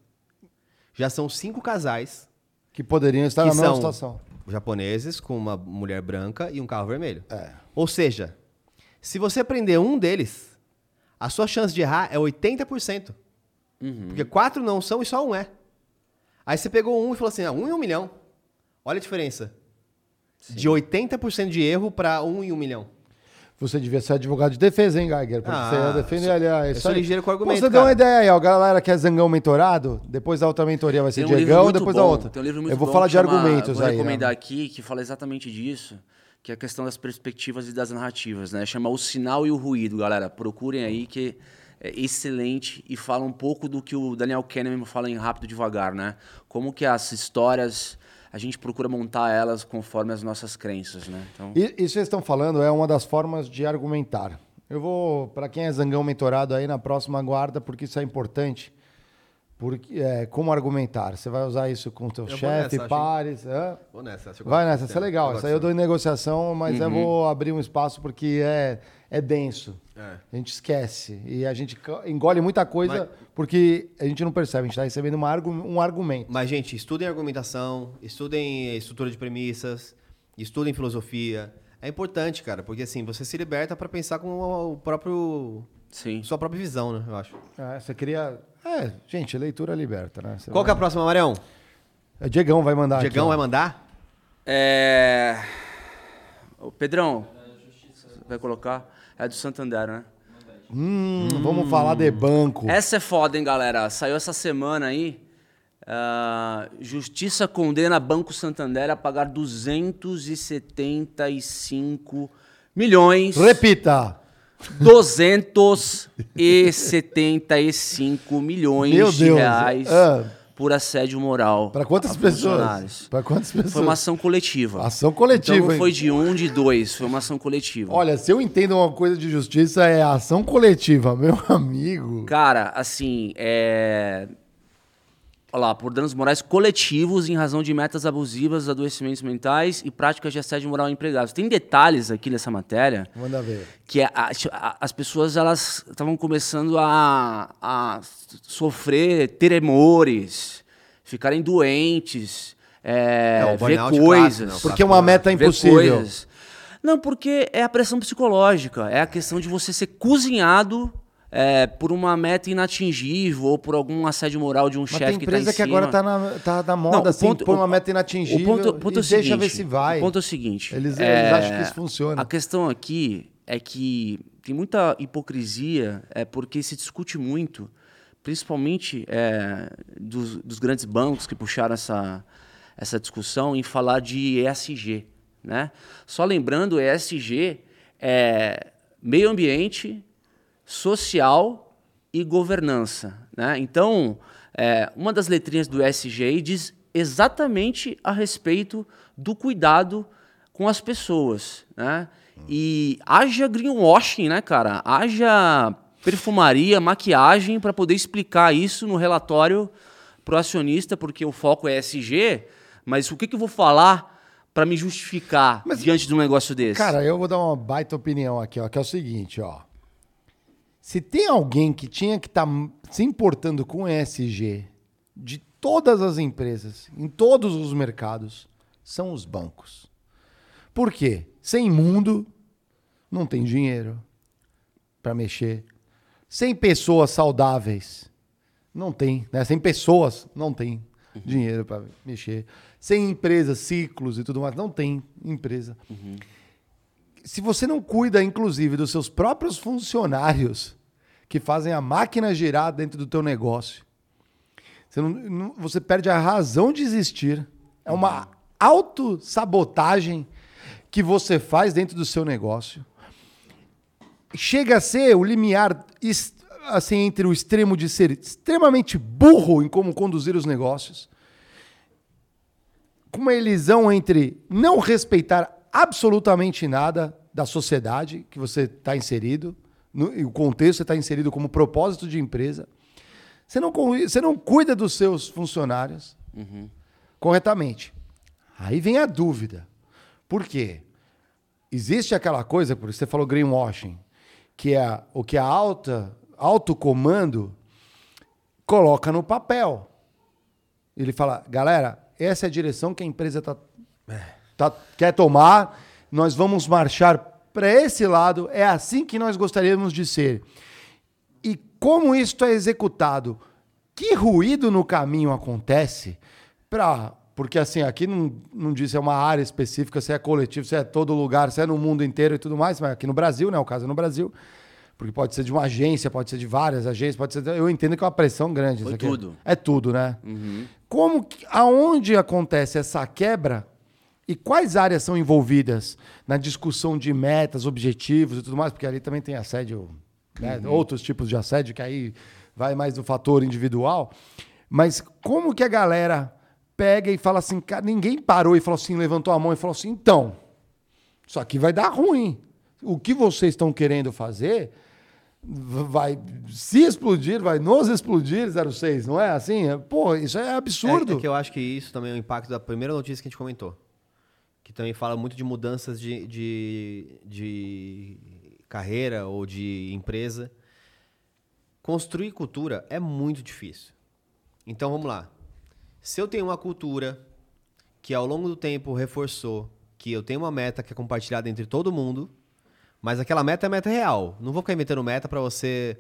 já são cinco casais Que poderiam estar que na mesma situação. Japoneses com uma mulher branca e um carro vermelho. É. Ou seja, se você prender um deles, a sua chance de errar é 80%. Porque quatro não são e só um é. Aí você pegou um e falou assim, ah, um em um milhão. Olha a diferença. De 80% de erro para um em um milhão. Você devia ser advogado de defesa, hein, Geiger? Porque Ah, você ia defender eu ali. ah, eu isso sou aí. ligeiro com Pô, argumento, Você deu uma cara. ideia aí, ó. Galera que é Zangão mentorado, depois da outra mentoria vai ser um Diegão, depois bom, da outra. Tem um livro muito Eu vou bom falar de chama- argumentos vou aí. recomendar né? aqui, que fala exatamente disso, que é a questão das perspectivas e das narrativas, né? Chama O Sinal e o Ruído, galera. Procurem aí que é excelente e fala um pouco do que o Daniel Kahneman fala em Rápido Devagar, né? Como que as histórias, a gente procura montar elas conforme as nossas crenças, né? Então, E- Isso que vocês estão falando é uma das formas de argumentar. Eu vou, para quem é Zangão mentorado aí, na próxima guarda, porque isso é importante. Porque, é, como argumentar? Você vai usar isso com o teu chefe, nessa, pares. Vou nessa. acho que eu Vai nessa, isso é legal. Isso aí eu dou em negociação, mas eu vou abrir um espaço porque é, é denso. É. A gente esquece. E a gente engole muita coisa porque a gente não percebe. A gente está recebendo uma argu- um argumento. Mas, gente, estudem argumentação, estudem estrutura de premissas, estudem filosofia. É importante, cara, porque assim, você se liberta para pensar com o próprio. sim. sua própria visão, né? Eu acho. É, você queria. É, gente, leitura liberta, né? Você Qual que é a vai... próxima, Marião? É, Diegão vai mandar. Diegão aqui, vai ó. mandar? É... Ô, Pedrão, vai colocar? É do Santander, né? Hum, Vamos falar de banco. Essa é foda, hein, galera? Saiu essa semana aí. ah, Justiça condena Banco Santander a pagar 275 milhões. Repita. 275 milhões Meu de Deus. reais Ah. Por assédio moral. Para quantas pessoas? Para quantas pessoas? Foi uma ação coletiva. Ação coletiva, Então não hein? foi de um, de dois. Foi uma ação coletiva. Olha, se eu entendo uma coisa de justiça, é ação coletiva, (laughs) meu amigo. Cara, assim, é. Olha lá, por danos morais coletivos em razão de metas abusivas, adoecimentos mentais e práticas de assédio moral empregados. Tem detalhes aqui nessa matéria Manda ver. que é a- a- as pessoas elas estavam começando a, a sofrer tremores, ficarem doentes, é, É, ver coisas. clássico, né? Porque é uma meta ver impossível. Não, porque é a pressão psicológica, é a questão de você ser cozinhado é, por uma meta inatingível ou por algum assédio moral de um chefe que tá em empresa que, cima. agora tá na, tá na moda, Não, assim, ponto- põe uma meta inatingível o ponto, o ponto e é o deixa seguinte, ver se vai. O ponto é o seguinte. Eles, é, eles acham que isso funciona. A questão aqui é que tem muita hipocrisia, é porque se discute muito, principalmente é, dos, dos grandes bancos que puxaram essa, essa discussão em falar de ESG. Né? Só lembrando, ESG é meio ambiente, social e governança. Né? Então, é, uma das letrinhas do aí diz exatamente a respeito do cuidado com as pessoas. Né? E haja greenwashing, né, cara? Haja perfumaria, maquiagem para poder explicar isso no relatório pro acionista, porque o foco é ESG, mas o que, que eu vou falar para me justificar diante de um negócio desse? Cara, eu vou dar uma baita opinião aqui, ó, que é o seguinte, ó. Se tem alguém que tinha que estar se importando com ESG de todas as empresas, em todos os mercados, são os bancos. Por quê? Sem mundo, não tem dinheiro para mexer. Sem pessoas saudáveis, não tem. Né? Sem pessoas, não tem dinheiro para mexer. Sem empresas, ciclos e tudo mais, não tem empresa. Se você não cuida, inclusive, dos seus próprios funcionários que fazem a máquina girar dentro do teu negócio, você, não- não- você perde a razão de existir. É uma autossabotagem que você faz dentro do seu negócio. Chega a ser o limiar assim, entre o extremo de ser extremamente burro em como conduzir os negócios, com uma elisão entre não respeitar absolutamente nada da sociedade que você está inserido, no, e o contexto está inserido como propósito de empresa. Você não, você não cuida dos seus funcionários corretamente. Aí vem a dúvida. Por quê? Existe aquela coisa, por você falou greenwashing, que é o que a alta, alto comando coloca no papel. Ele fala, galera, essa é a direção que a empresa tá, tá- quer tomar, nós vamos marchar para esse lado, é assim que nós gostaríamos de ser. E como isso é executado? Que ruído no caminho acontece para. Porque assim, aqui não, não diz se é uma área específica, se é coletivo, se é todo lugar, se é no mundo inteiro e tudo mais, mas aqui no Brasil, né? O caso é no Brasil. Porque pode ser de uma agência, pode ser de várias agências, pode ser. Eu entendo que é uma pressão grande. Foi isso aqui. tudo. É tudo, né? Como que, aonde acontece essa quebra e quais áreas são envolvidas na discussão de metas, objetivos e tudo mais? Porque ali também tem assédio, né? outros tipos de assédio, que aí vai mais do fator individual. Mas como que a galera pega e fala assim, cara, ninguém parou e falou assim, levantou a mão e falou assim, então, isso aqui vai dar ruim. O que vocês estão querendo fazer vai se explodir, vai nos explodir 06, não é assim? Pô, isso é absurdo. É, é que eu acho que isso também é o impacto da primeira notícia que a gente comentou. Que também fala muito de mudanças de, de, de carreira ou de empresa. Construir cultura é muito difícil. Então vamos lá. Se eu tenho uma cultura que ao longo do tempo reforçou que eu tenho uma meta que é compartilhada entre todo mundo, mas aquela meta é meta real. Não vou ficar inventando meta para você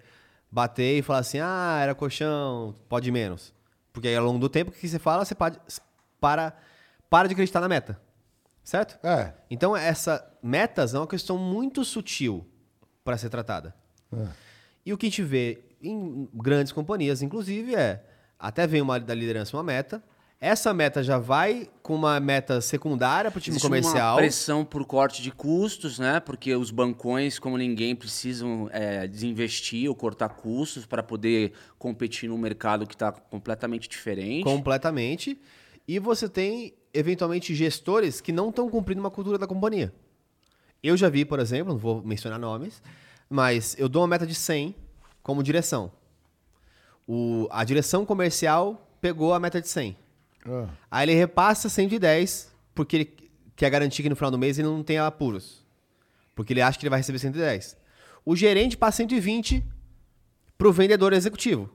bater e falar assim, ah, era colchão, pode menos. Porque aí ao longo do tempo, o que você fala, você para, para de acreditar na meta. Certo? É. Então, essa metas é uma questão muito sutil para ser tratada. É. E o que a gente vê em grandes companhias, inclusive, é até vem uma da liderança uma meta. Essa meta já vai com uma meta secundária para o time Existe comercial. uma pressão por corte de custos, né? Porque os bancões, como ninguém, precisam é, desinvestir ou cortar custos para poder competir num mercado que está completamente diferente. Completamente. E você tem, eventualmente, gestores que não estão cumprindo uma cultura da companhia. Eu já vi, por exemplo, não vou mencionar nomes, mas eu dou uma meta de 100 como direção. O, a direção comercial pegou a meta de 100. Ah. Aí ele repassa 110, porque ele quer garantir que no final do mês ele não tenha apuros. Porque ele acha que ele vai receber 110. O gerente passa 120 pro vendedor executivo.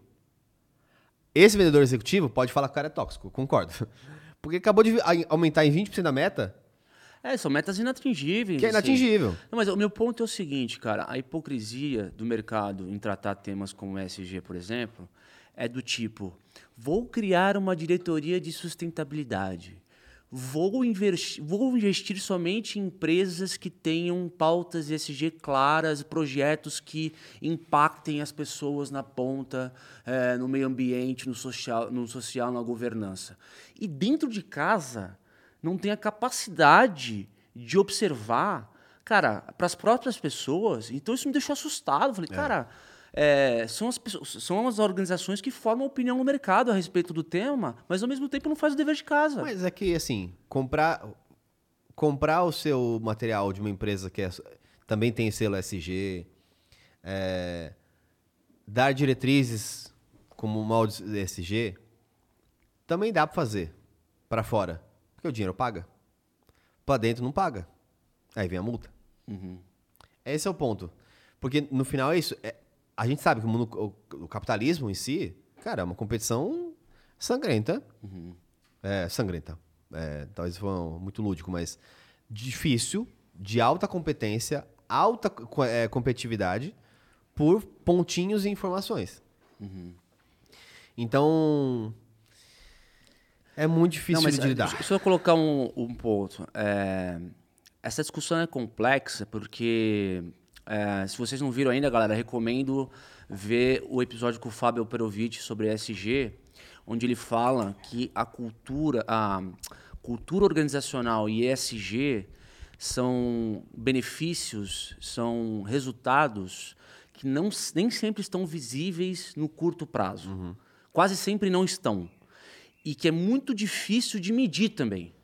Esse vendedor executivo pode falar que o cara é tóxico, concordo. Porque acabou de aumentar em 20% da meta, É, são metas inatingíveis. que é assim. inatingível. Não, mas o meu ponto é o seguinte, cara. A hipocrisia do mercado em tratar temas como ESG, por exemplo, é do tipo: vou criar uma diretoria de sustentabilidade. Vou investir, vou investir somente em empresas que tenham pautas ESG claras, projetos que impactem as pessoas na ponta, eh, no meio ambiente, no social, no social, na governança. E dentro de casa, não tem a capacidade de observar, cara, para as próprias pessoas. Então isso me deixou assustado. Falei, cara, é, são, as pessoas, são as organizações que formam opinião no mercado a respeito do tema, mas ao mesmo tempo não faz o dever de casa. Mas é que, assim, comprar, comprar o seu material de uma empresa que é- também tem selo SG, é, dar diretrizes como mal de SG, também dá para fazer para fora. Porque o dinheiro paga. Para dentro não paga. Aí vem a multa. Esse é o ponto. Porque no final é isso. É- a gente sabe que o, mundo, o, o capitalismo em si, cara, é uma competição sangrenta. É, sangrenta. É, talvez foi um- muito lúdico, mas difícil, de alta competência, alta é, competitividade por pontinhos e informações. Então. É muito difícil Não, mas, de eh, lidar. Deixa eu colocar um, um ponto. É, essa discussão é complexa porque, é, se vocês não viram ainda, galera, recomendo ver o episódio com o Fábio Perovic sobre ESG, onde ele fala que a cultura, a cultura organizacional e ESG são benefícios, são resultados que não, nem sempre estão visíveis no curto prazo. Quase sempre não estão e que é muito difícil de medir também.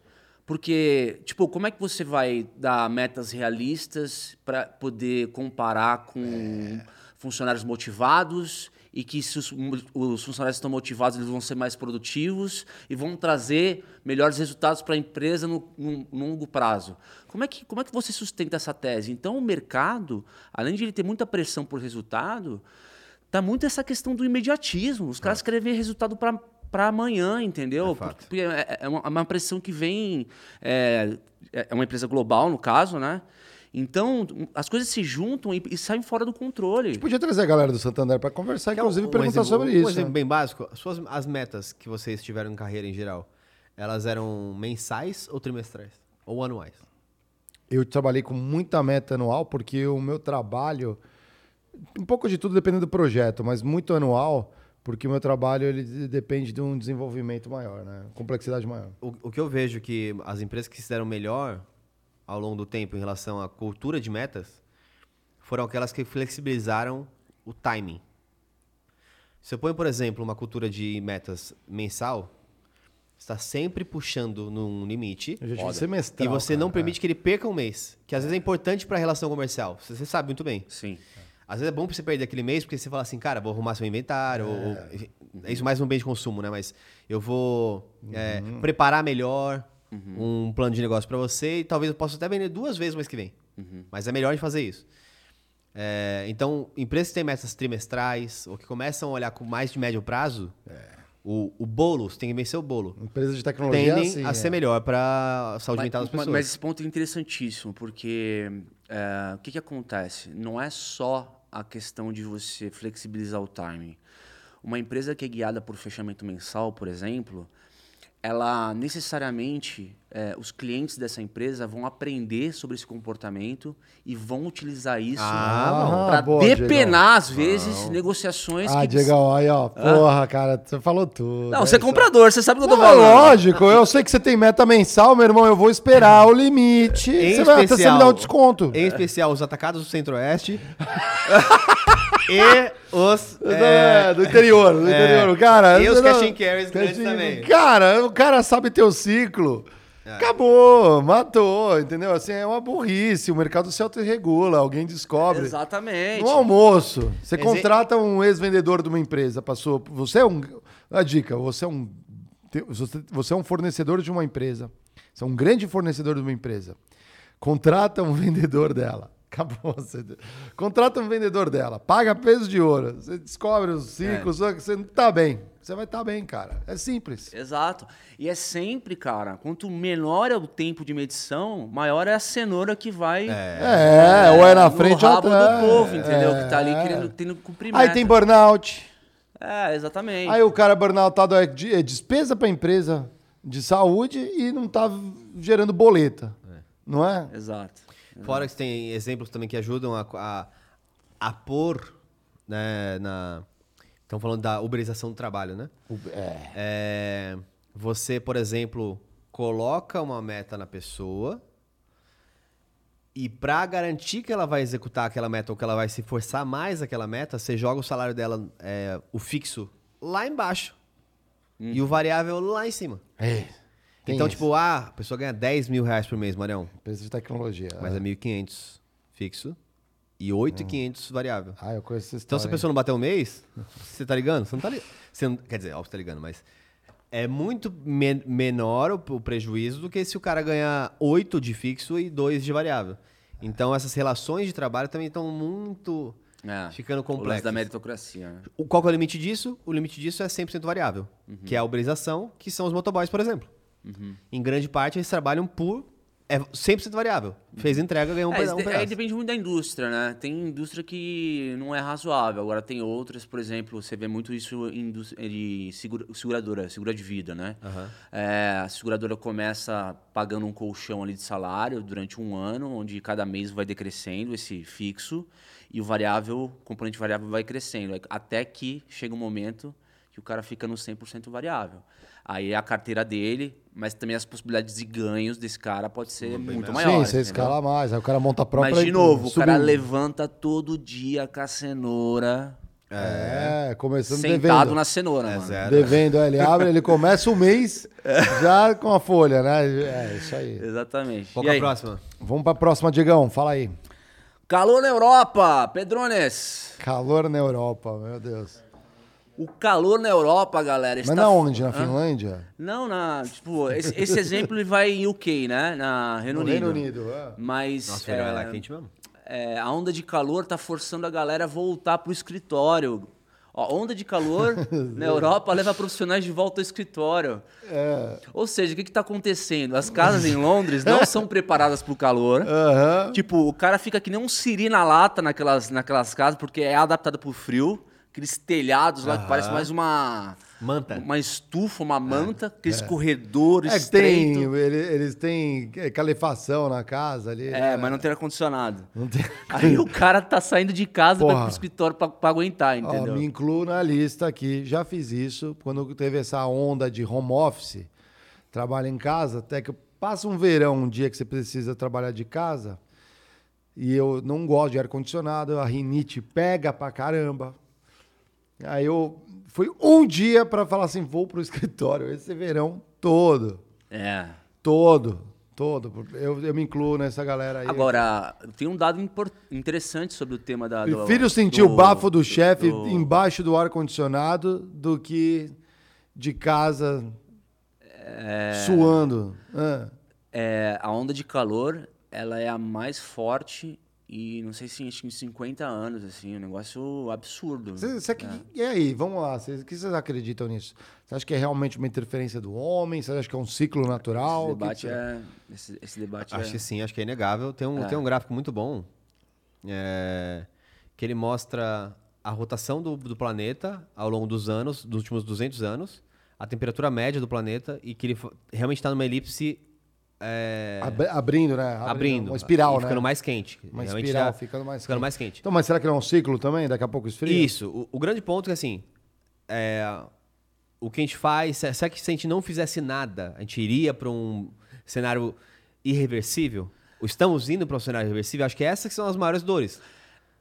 Porque, tipo, como é que você vai dar metas realistas para poder comparar com funcionários motivados e que se os, os funcionários estão motivados, eles vão ser mais produtivos e vão trazer melhores resultados para a empresa no, no- no longo prazo. Como é, que, como é que você sustenta essa tese? Então, o mercado, além de ele ter muita pressão por resultado, tá muito essa questão do imediatismo. Os caras querem ver resultado para para amanhã, entendeu? É fato. Porque é, é uma, é uma pressão que vem. É, é uma empresa global, no caso, né? Então, as coisas se juntam e, e saem fora do controle. Podia trazer a galera do Santander para conversar, Quer inclusive um perguntar exemplo- sobre um isso. exemplo né? bem básico. As Suas, as metas que vocês tiveram em carreira em geral, elas eram mensais ou trimestrais? Ou anuais? Eu trabalhei com muita meta anual, porque o meu trabalho, um pouco de tudo depende do projeto, mas muito anual, porque o meu trabalho ele depende de um desenvolvimento maior, né? Complexidade maior. O, o que eu vejo que as empresas que se deram melhor ao longo do tempo em relação à cultura de metas foram aquelas que flexibilizaram o timing. Se eu ponho, por exemplo, uma cultura de metas mensal, está sempre puxando num limite. Eu já tive Foda. semestral. E você cara, não é. permite que ele perca um mês, que às vezes é importante para a relação comercial. Você você sabe muito bem. Sim. Às vezes é bom pra você perder aquele mês, porque você fala assim, cara, vou arrumar seu inventário. ou- ou- é isso mais um bem de consumo, né? Mas eu vou é, preparar melhor um plano de negócio pra você e talvez eu possa até vender duas vezes o mês que vem. Mas é melhor a gente fazer isso. É, então, empresas que têm metas trimestrais ou que começam a olhar com mais de médio prazo, o, o bolo, você tem que vencer o bolo. Empresa de tecnologia Tendem assim, a é. ser melhor pra saúde Mas, mental das mas- pessoas. mas esse ponto é interessantíssimo, porque é, o que, que acontece? Não é só a questão de você flexibilizar o timing. Uma empresa que é guiada por fechamento mensal, por exemplo, ela necessariamente, é, os clientes dessa empresa vão aprender sobre esse comportamento e vão utilizar isso Ah, para depenar, às vezes, negociações Ah, que... Diegão, aí, ó. Porra, cara, você falou tudo. Não, você é comprador, você sabe o que eu tô Não, é falando. lógico, eu sei que você tem meta mensal, meu irmão, eu vou esperar o limite. Em você vai até você especial- me dar um desconto. Em especial os atacados do Centro-Oeste. (laughs) e os. (laughs) é, É, do interior, do é. interior. Cara, E os não- cash and carries grandes também. Cara, o cara sabe teu ciclo. É. Acabou, matou, entendeu? Assim, é uma burrice. O mercado se autorregula, alguém descobre. Exatamente. No almoço, você Exe- contrata um ex-vendedor de uma empresa, passou. Você é um. A dica, você é um. Você é um fornecedor de uma empresa. Você é um grande fornecedor de uma empresa. Contrata um (laughs) vendedor dela. Acabou. Você, contrata um vendedor dela. Paga peso de ouro. Você descobre os ciclos, só que você não tá bem. Você vai estar bem, cara. É simples. Exato. E é sempre, cara, quanto menor é o tempo de medição, maior é a cenoura que vai... É, ou é na frente ou atrás. do povo, entendeu? Que tá ali É. querendo, tendo cumprir Aí tem burnout. É, exatamente. Aí o cara burnoutado é de- é despesa para empresa de saúde e não tá gerando boleta. Não é? Exato. Fora que tem exemplos também que ajudam a, a, a pôr né, na. Estão falando da uberização do trabalho, né? É. É, você, por exemplo, coloca uma meta na pessoa e para garantir que ela vai executar aquela meta ou que ela vai se forçar mais aquela meta, você joga o salário dela, é, o fixo, lá embaixo e o variável lá em cima. É. Tem então, isso. tipo, ah, a pessoa ganha 10 mil reais por mês, Marião, Empresa de tecnologia. mas é 1.500 fixo e 8.500 variável. Ah, eu conheço essa Então, se a história, pessoa não bater um mês, (laughs) você tá ligando? Você não tá ligando. Não, quer dizer, óbvio que tá ligando, mas é muito men- menor o, o prejuízo do que se o cara ganhar 8 de fixo e 2 de variável. Então, essas relações de trabalho também estão muito É. ficando O complexas. da meritocracia, né? O- Qual que é o limite disso? O limite disso é 100% variável, que é a uberização, que são os motoboys, por exemplo. Em grande parte, eles trabalham por é 100% variável. Fez entrega, ganhou um, É, um aí pedaço. depende muito da indústria, né? Tem indústria que não é razoável. Agora tem outras, por exemplo, você vê muito isso em indústria de segura- seguradora, segura de vida, né? É, a seguradora começa pagando um colchão ali de salário durante um ano, onde cada mês vai decrescendo esse fixo e o variável, o componente variável vai crescendo, até que chega um momento que o cara fica no 100% variável. Aí é a carteira dele, mas também as possibilidades de ganhos desse cara pode ser muito Sim, maiores. você entendeu? escala mais. Aí o cara monta a própria. Mas, de novo, o cara levanta todo dia com a cenoura, É, começando sentado devendo. na cenoura, É mano. zero. Devendo, aí ele (laughs) abre, ele começa o mês já com a folha, né? É isso aí. Exatamente. Qual E é a aí? próxima? Vamos pra próxima, Diegão. Fala aí. Calor na Europa, Pedrones. Calor na Europa, meu Deus. O calor na Europa, galera, Mas está... na onde? Na? Finlândia? Não, na, tipo, esse, esse exemplo ele vai em UK, né? Na Reino No Unido. Reino Unido, é. Mas Nossa, é, é, lá quente mesmo. é, a onda de calor tá forçando a galera a voltar pro escritório. Ó, onda de calor (laughs) na Europa leva profissionais de volta ao escritório. É. Ou seja, o que está acontecendo? As casas em Londres não são preparadas para o calor. (laughs) Aham. Tipo, o cara fica que nem um siri na lata naquelas, naquelas casas, porque é adaptado para o frio. Aqueles telhados lá que parece mais uma... Manta. Uma estufa, uma manta, aqueles corredores É que tem, estreitos. ele- eles têm é, calefação na casa ali. É, né? mas não tem ar-condicionado. Tem... Aí o cara tá saindo de casa para pro escritório pra, pra aguentar, Ó, entendeu? me incluo na lista aqui. Já fiz isso quando teve essa onda de home office, trabalho em casa, até que passa um verão, um dia que você precisa trabalhar de casa, e eu não gosto de ar-condicionado, a rinite pega pra caramba. Aí eu fui um dia para falar assim, vou pro escritório esse verão todo, É. todo, todo. Eu, eu me incluo nessa galera aí. Agora, tem um dado interessante sobre o tema da. do- Prefiro sentir do- o bafo do chefe do- embaixo do ar-condicionado do que de casa suando. Ah. É, a onda de calor, ela é a mais forte e não sei se acho que em 50 anos, assim, um negócio absurdo. Cê- cê- E aí, vamos lá, o que vocês acreditam nisso? Você acha que é realmente uma interferência do homem? Você acha que é um ciclo natural? Esse debate é. Esse, esse debate Acho é. que sim, acho que é inegável. Tem um, É. tem um gráfico muito bom é, que ele mostra a rotação do, do planeta ao longo dos anos, dos últimos 200 anos, a temperatura média do planeta e que ele realmente está numa elipse é, Ab- abrindo, né? abrindo. Uma espiral, né? ficando mais quente. Uma Realmente espiral, tá ficando mais ficando quente. mais quente. Então, mas será que não é um ciclo também? Daqui a pouco esfria? Isso. O, o grande ponto é que, assim, é, o que a gente faz, se- será que se a gente não fizesse nada, a gente iria para um cenário irreversível? Estamos indo para um cenário irreversível? Acho que essas que são as maiores dores.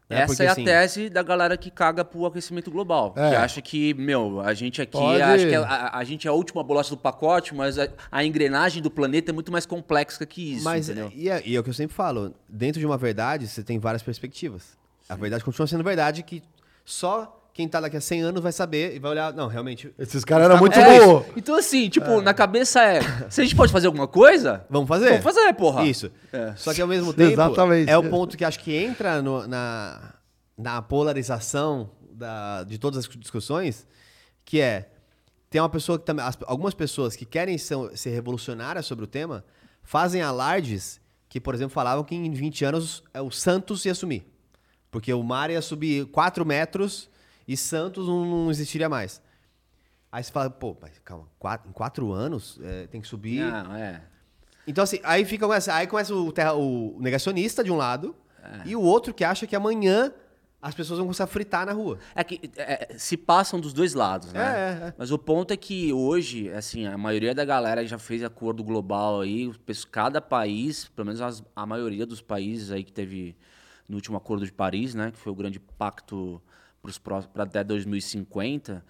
Né? Essa Porque, é a assim, tese da galera que caga pro aquecimento global. É. Que acha que, meu, a gente aqui, Pode- acho que é- a, a gente é a última bolacha do pacote, mas a, a engrenagem do planeta é muito mais complexa que isso, Mas entendeu? e é, e é o que eu sempre falo, dentro de uma verdade, você tem várias perspectivas. A verdade continua sendo verdade que só quem tá daqui a 100 anos vai saber e vai olhar, não, realmente, Esses caras eram muito É, bons. Então, assim, tipo, na cabeça é. Se a gente pode fazer alguma coisa, vamos fazer? vamos fazer, porra. Isso. É. Só que ao mesmo tempo, Exatamente. é o ponto que acho que entra no- na, na polarização da- de todas as discussões, que é, tem uma pessoa que também, as- algumas pessoas que querem ser, ser revolucionárias sobre o tema, fazem alardes que, por exemplo, falavam que em 20 anos é, o Santos ia sumir. Porque o mar ia subir 4 metros e Santos não, existiria mais. Aí você fala, pô, mas calma, quatro- em 4 anos é, tem que subir. Não, é. Então, assim, aí fica começa, aí começa o, terra- o negacionista de um lado É. e o outro que acha que amanhã as pessoas vão começar a fritar na rua. É que é, se passam dos dois lados, né? É, é, é. Mas o ponto é que hoje, assim, a maioria da galera já fez acordo global aí, cada país, pelo menos as- a maioria dos países aí que teve no último acordo de Paris, né, que foi o grande pacto para até 2050,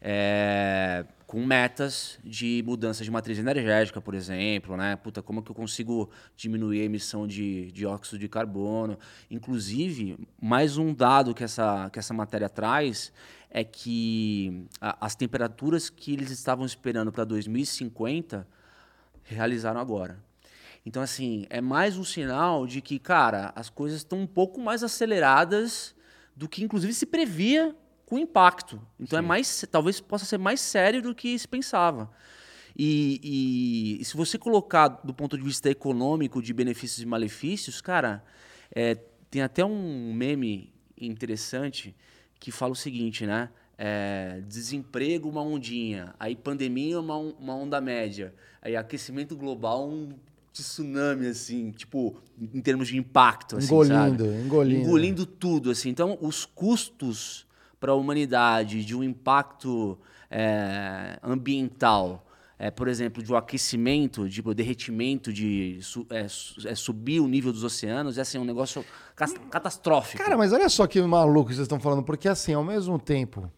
é, com metas de mudança de matriz energética, por exemplo, né? Puta, como que eu consigo diminuir a emissão de dióxido de carbono? Inclusive, mais um dado que essa, que essa matéria traz é que a- as temperaturas que eles estavam esperando para 2050 realizaram agora. Então, assim, é mais um sinal de que, cara, as coisas estão um pouco mais aceleradas do que, inclusive, se previa com impacto. Então, é mais, talvez possa ser mais sério do que se pensava. E, e- e se você colocar do ponto de vista econômico de benefícios e malefícios, cara, é, tem até um meme interessante que fala o seguinte, né? É, desemprego, uma ondinha. Aí pandemia, uma, uma onda média. Aí aquecimento global, um tsunami, assim, tipo, em termos de impacto. Assim, Engolindo, sabe? engolindo. Engolindo tudo, assim. Então, os custos para a humanidade de um impacto é, ambiental, é, por exemplo, de um aquecimento, de um derretimento, de su- é, su- é, subir o nível dos oceanos, é assim, um negócio catastrófico. Cara, mas olha só que maluco que vocês estão falando, porque assim, ao mesmo tempo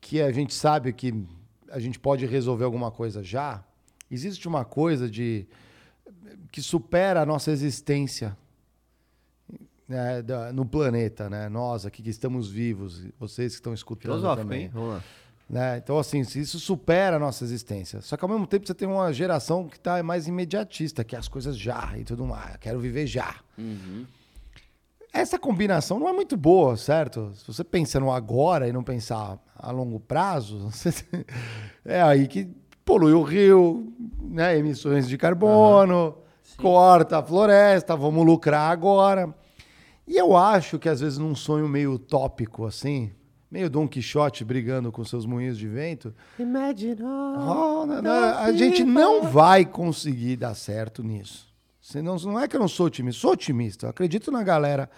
que a gente sabe que a gente pode resolver alguma coisa já, existe uma coisa de que supera a nossa existência né, no planeta, né? Nós aqui que estamos vivos, vocês que estão escutando Filosófico, também. hein? Vamos lá. né? Então, assim, isso supera a nossa existência. Só que ao mesmo tempo você tem uma geração que tá mais imediatista, que é as coisas já e tudo mais. Quero viver já. Essa combinação não é muito boa, certo? Se você pensa no agora e não pensar a longo prazo, (laughs) você- é aí que polui o rio, né? emissões de carbono, corta a floresta, vamos lucrar agora. E eu acho que às vezes num sonho meio utópico assim, meio Dom Quixote brigando com seus moinhos de vento, Imagine Oh, não, não, a gente não vai conseguir dar certo nisso. Senão, não é que eu não sou otimista, sou otimista, eu acredito na galera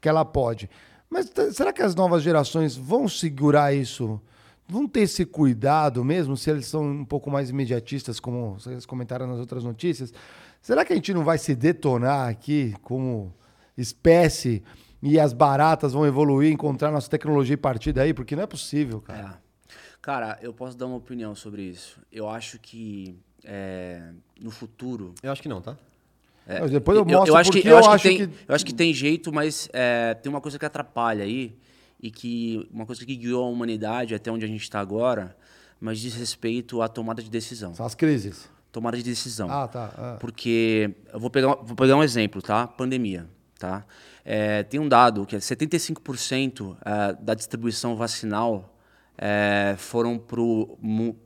que ela pode. Mas será que as novas gerações vão segurar isso? Vão ter esse cuidado mesmo, se eles são um pouco mais imediatistas, como vocês comentaram nas outras notícias? Será que a gente não vai se detonar aqui como espécie e as baratas vão evoluir, encontrar nossa tecnologia e partir daí? Porque não é possível, cara. É. Cara, eu posso dar uma opinião sobre isso. Eu acho que é, no futuro. Eu acho que não, tá? Mas depois eu É, eu, mostro eu acho porque que, eu, acho que tem, eu acho que tem jeito, mas é, tem uma coisa que atrapalha aí e que uma coisa que guiou a humanidade até onde a gente está agora, mas diz respeito à tomada de decisão. São as crises. Tomada de decisão. Ah, tá. ah. Porque eu vou pegar, vou pegar um exemplo, tá? Pandemia, tá? É, tem um dado que é 75% eh, da distribuição vacinal é, foram para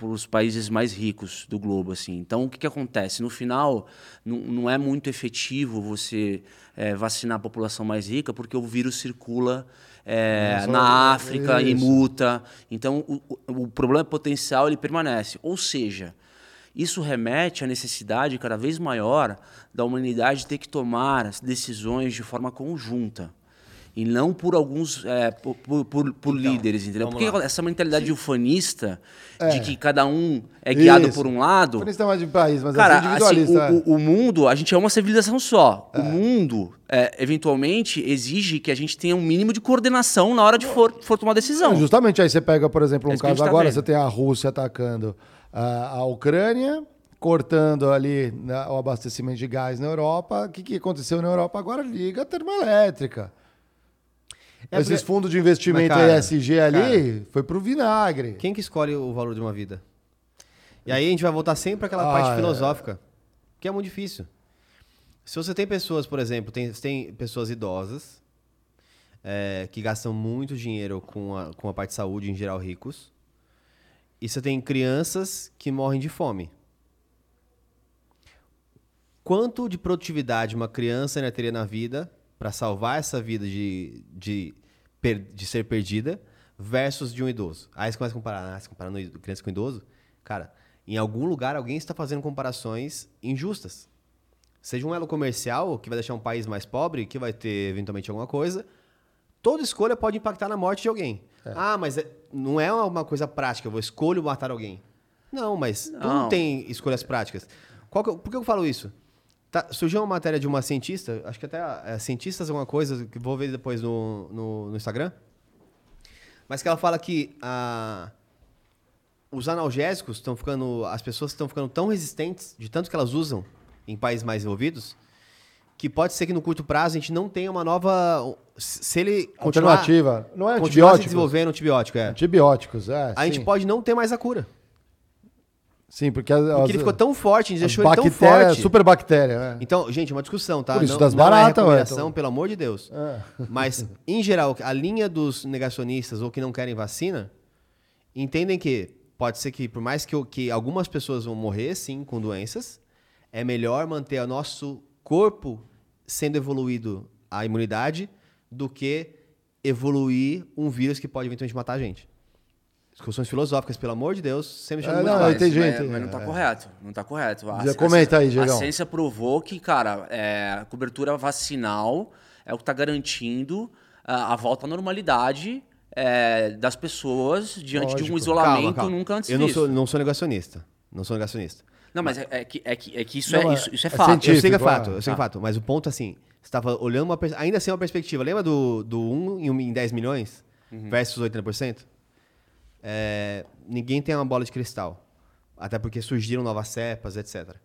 os países mais ricos do globo. assim. Então, o que, que acontece? No final, não, não é muito efetivo você é, vacinar a população mais rica, porque o vírus circula é, na África e muta. Então, o, o problema potencial ele permanece. Ou seja, isso remete à necessidade cada vez maior da humanidade ter que tomar decisões de forma conjunta e não por alguns é, por, por, por, por então, líderes, entendeu? Porque lá. essa mentalidade Sim. ufanista é. de que cada um é guiado Isso. por um lado. Ufanista é mais de país, mas cara, é individualista. Assim, o, o, mundo, a gente é uma civilização só. É. O mundo, é, eventualmente, exige que a gente tenha um mínimo de coordenação na hora de for, for tomar decisão. justamente aí você pega, por exemplo, um é caso tá agora, vendo. você tem a Rússia atacando a, a Ucrânia cortando ali né, o abastecimento de gás na Europa. O que, que aconteceu na Europa? Agora liga a termoelétrica. É Esses porque... fundos de investimento cara, ESG ali cara, foi pro vinagre. Quem que escolhe o valor de uma vida? E aí a gente vai voltar sempre àquela ah, parte é. filosófica, que é muito difícil. Se você tem pessoas, por exemplo, tem, tem pessoas idosas é, que gastam muito dinheiro com a, com a parte de saúde, em geral ricos, e você tem crianças que morrem de fome. Quanto de produtividade uma criança ainda teria na vida para salvar essa vida de, de, de ser perdida versus de um idoso. Aí você começa a comparar, ah, você comparando criança com idoso, cara, em algum lugar alguém está fazendo comparações injustas. Seja um elo comercial que vai deixar um país mais pobre, que vai ter eventualmente alguma coisa, toda escolha pode impactar na morte de alguém. É. Ah, mas é, não é uma coisa prática, eu vou escolho matar alguém. Não, mas não, não tem escolhas práticas. Que, por que eu falo isso? Tá, surgiu uma matéria de uma cientista, acho que até é, cientistas alguma coisa, que vou ver depois no, no, no Instagram, mas que ela fala que a, os analgésicos estão ficando, as pessoas estão ficando tão resistentes, de tanto que elas usam em países mais envolvidos, que pode ser que no curto prazo a gente não tenha uma nova. Se ele continuar, Alternativa. Não é se desenvolvendo antibiótico, é. Antibióticos, é. A sim. gente pode não ter mais a cura. Sim, porque, as, porque ele ficou tão forte, a gente deixou ele tão forte. Super bactéria, né? Então, gente, uma discussão, tá? Por isso não, das baratas, não é então... pelo amor de Deus. É. Mas, em geral, a linha dos negacionistas ou que não querem vacina entendem que pode ser que, por mais que, que algumas pessoas vão morrer, sim, com doenças, é melhor manter o nosso corpo sendo evoluído a imunidade do que evoluir um vírus que pode eventualmente matar a gente. Discussões filosóficas, pelo amor de Deus, sempre é, não, mais, tem gente, mas, mas não está é. correto. Não está correto. A, comenta aí, Diego. A ciência provou que, cara, é, a cobertura vacinal é o que está garantindo a, a, volta à normalidade é, das pessoas diante Lógico. de um isolamento calma, calma. nunca antes Eu não sou, não sou negacionista. Não sou negacionista. Não, mas é, é, que, é, que, é que isso, não, é, isso, isso é, é fato. Eu sei que é fato, eu sei que é fato. Mas o ponto, assim, você estava olhando uma, ainda assim uma perspectiva. Lembra do, do 1 em, em 10 milhões uhum. versus 80%? É, ninguém tem uma bola de cristal. Até porque surgiram novas cepas, etc.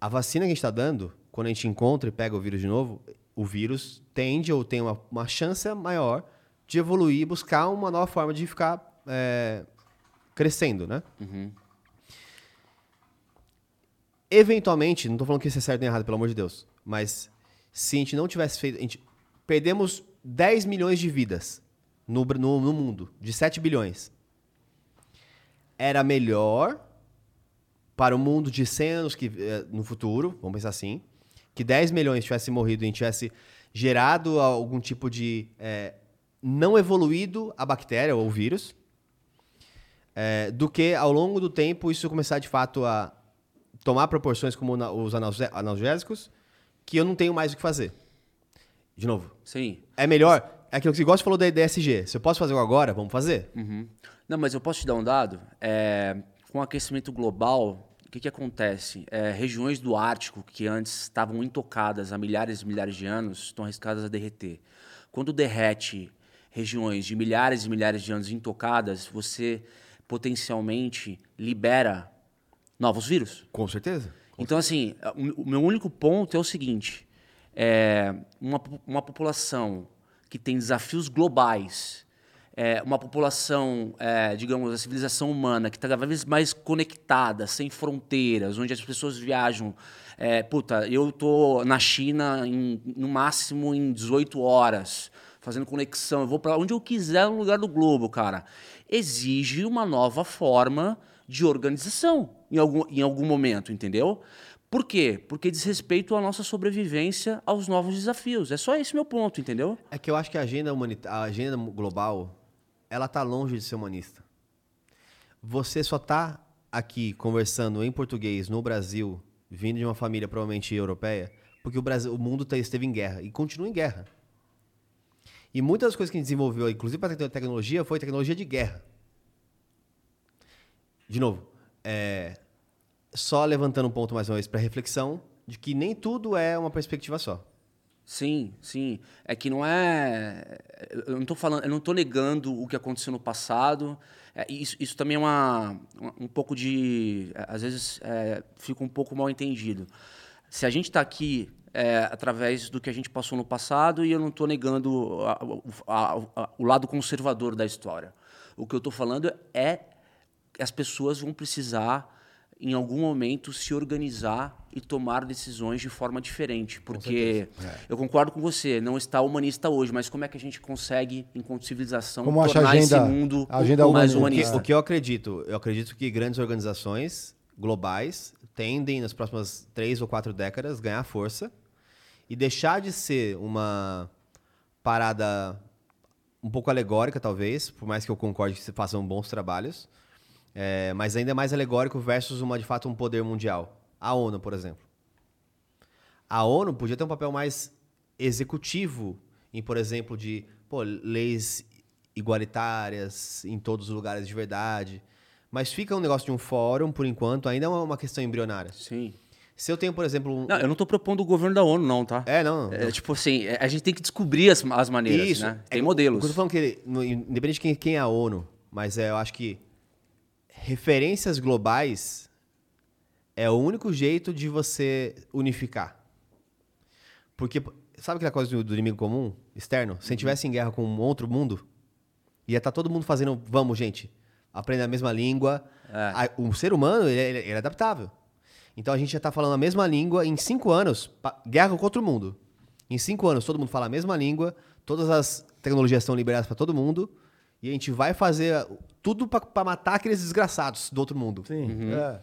A vacina que a gente está dando, quando a gente encontra e pega o vírus de novo, o vírus tende ou tem uma, uma chance maior de evoluir e buscar uma nova forma de ficar é, crescendo, né? Uhum. Eventualmente, não estou falando que isso é certo nem errado, pelo amor de Deus, mas se a gente não tivesse feito. A gente, perdemos 10 milhões de vidas no, no, no mundo, de 7 bilhões era melhor para o mundo de 100 anos que, eh, no futuro, vamos pensar assim, que 10 milhões tivessem morrido e tivesse gerado algum tipo de é, não evoluído a bactéria ou o vírus, é, do que ao longo do tempo isso começar de fato a tomar proporções como os analgésicos, que eu não tenho mais o que fazer. De novo. Sim. É melhor. É aquilo que você gosta falou da EDSG. Se eu posso fazer agora, vamos fazer. Uhum. Não, mas eu posso te dar um dado? É, com o aquecimento global, o que, que acontece? É, regiões do Ártico, que antes estavam intocadas há milhares e milhares de anos, estão arriscadas a derreter. Quando derrete regiões de milhares e milhares de anos intocadas, você potencialmente libera novos vírus. Com certeza. Com então, assim, o meu único ponto é o seguinte: é uma, uma população que tem desafios globais é, uma população, é, digamos, a civilização humana que está cada vez mais conectada, sem fronteiras, onde as pessoas viajam. É, puta, eu tô na China em, no máximo em 18 horas, fazendo conexão. Eu vou para onde eu quiser no lugar do globo, cara. exige uma nova forma de organização em algum, em algum momento, entendeu? Por quê? Porque diz respeito à nossa sobrevivência aos novos desafios. É só esse meu ponto, entendeu? É que eu acho que a agenda, humanita a agenda global, ela tá longe de ser humanista. Você só tá aqui conversando em português no Brasil, vindo de uma família provavelmente europeia, porque o, Brasil, o mundo tá, esteve em guerra e continua em guerra. E muitas das coisas que a gente desenvolveu, inclusive para tecnologia, foi tecnologia de guerra. De novo, é, só levantando um ponto mais uma vez para reflexão de que nem tudo é uma perspectiva só. Sim, sim. É que não é. Eu não estou falando, eu não estou negando o que aconteceu no passado. É, isso, isso também é uma, um pouco de. Às vezes é, fica um pouco mal entendido. Se a gente está aqui é, através do que a gente passou no passado, e eu não estou negando a, a, a, o lado conservador da história. O que eu estou falando é que as pessoas vão precisar em algum momento se organizar e tomar decisões de forma diferente, porque é. eu concordo com você, não está humanista hoje, mas como é que a gente consegue, enquanto civilização, como tornar agenda, esse mundo agenda mais humanista? O que, o que eu acredito, eu acredito que grandes organizações globais tendem nas próximas três ou quatro décadas ganhar força e deixar de ser uma parada um pouco alegórica, talvez, por mais que eu concorde que se façam bons trabalhos, é, mas ainda mais alegórico versus uma de fato um poder mundial. A ONU, por exemplo. A ONU podia ter um papel mais executivo em, por exemplo, de pô, leis igualitárias em todos os lugares de verdade. Mas fica um negócio de um fórum, por enquanto, ainda é uma questão embrionária. Sim. Se eu tenho, por exemplo. Um... Não, eu não estou propondo o governo da ONU, não, tá? É, não. É, tipo assim, a gente tem que descobrir as, as maneiras, Isso. né? Tem é, modelos. Eu tô falando que, independente de quem, quem é a ONU, mas é, eu acho que referências globais é o único jeito de você unificar. Porque, sabe aquela coisa do, do inimigo comum, externo? Se a gente estivesse em guerra com um outro mundo, ia estar tá todo mundo fazendo, vamos, gente, aprender a mesma língua. É. O ser humano, ele, ele, ele é adaptável. Então a gente já está falando a mesma língua em cinco anos, guerra contra o mundo. Em cinco anos, todo mundo fala a mesma língua, todas as tecnologias estão liberadas para todo mundo, e a gente vai fazer tudo para matar aqueles desgraçados do outro mundo. Sim. Uhum. É.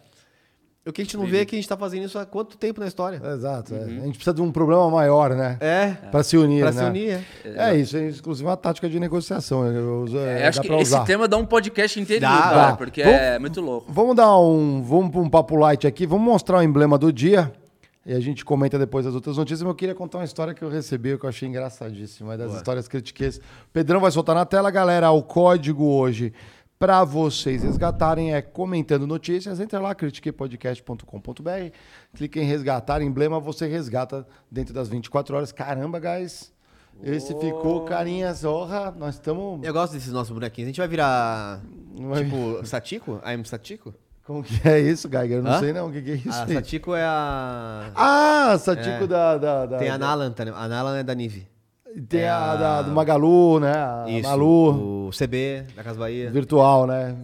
O que a gente não vê é que a gente está fazendo isso há quanto tempo na história. Exato. É. Uhum. A gente precisa de um problema maior, né? É. Para se unir, Para né? se unir, é. É isso, é inclusive uma tática de negociação. Eu uso, é, acho que usar. esse tema dá um podcast inteiro, dá, dá. porque vamos, é muito louco. Vamos dar um, vamos para um papo light aqui, vamos mostrar o emblema do dia. E a gente comenta depois as outras notícias, mas eu queria contar uma história que eu recebi, que eu achei engraçadíssima, das Boa. histórias critiquês. Pedrão vai soltar na tela, galera, o código hoje para vocês resgatarem é comentando notícias. Entra lá, critiquepodcast.com.br, clique em resgatar, emblema, você resgata dentro das 24 horas. Caramba, guys! Esse oh. ficou carinha zorra. Nós estamos. Eu gosto desses nossos bonequinhos. A gente vai virar. Vai... Tipo, Satiko? I'm Satiko? Como que é isso, Geiger? Eu não Hã? sei não. O que, que é isso? A aí? Satiko é a. Ah, Satiko é. da, da, da, Tem a Nalan, tá? a Nalan é da Nive. Tem é a, da, do Magalu, né? A Isso, Malu. O CB, da Casa Bahia. Virtual, né?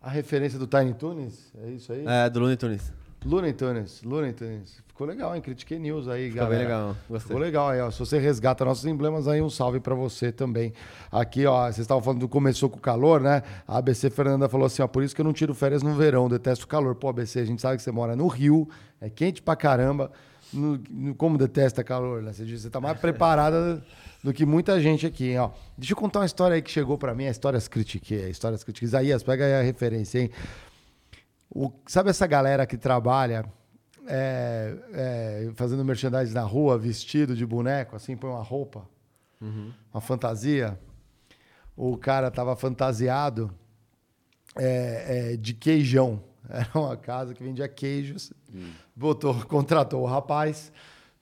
A referência do Tiny Tunes? É isso aí? É, do Looney Tunes. Looney Tunes, Looney Tunes. Ficou legal, hein? Critiquei News aí, Ficou galera. bem legal, gostei. Ficou legal aí, ó. Se você resgata nossos emblemas aí, um salve para você também. Aqui, ó, vocês estavam falando do começou com o calor, né? A ABC Fernanda falou assim, ó, por isso que eu não tiro férias no verão, detesto o calor. Pô, ABC, a gente sabe que você mora no Rio, é quente pra caramba no, no, como detesta calor, né? Você está mais preparada do que muita gente aqui, hein? Ó, deixa eu contar uma história aí que chegou para mim, a Histórias Critique, a Histórias Critique. Isaías, pega aí a referência, hein? O, sabe essa galera que trabalha é, é, fazendo merchandising na rua, vestido de boneco, assim, põe uma roupa, uhum. uma fantasia? O cara tava fantasiado é, é de queijão. (laughs) Era uma casa que vendia queijos. Hum. Botou, (laughs) contratou o rapaz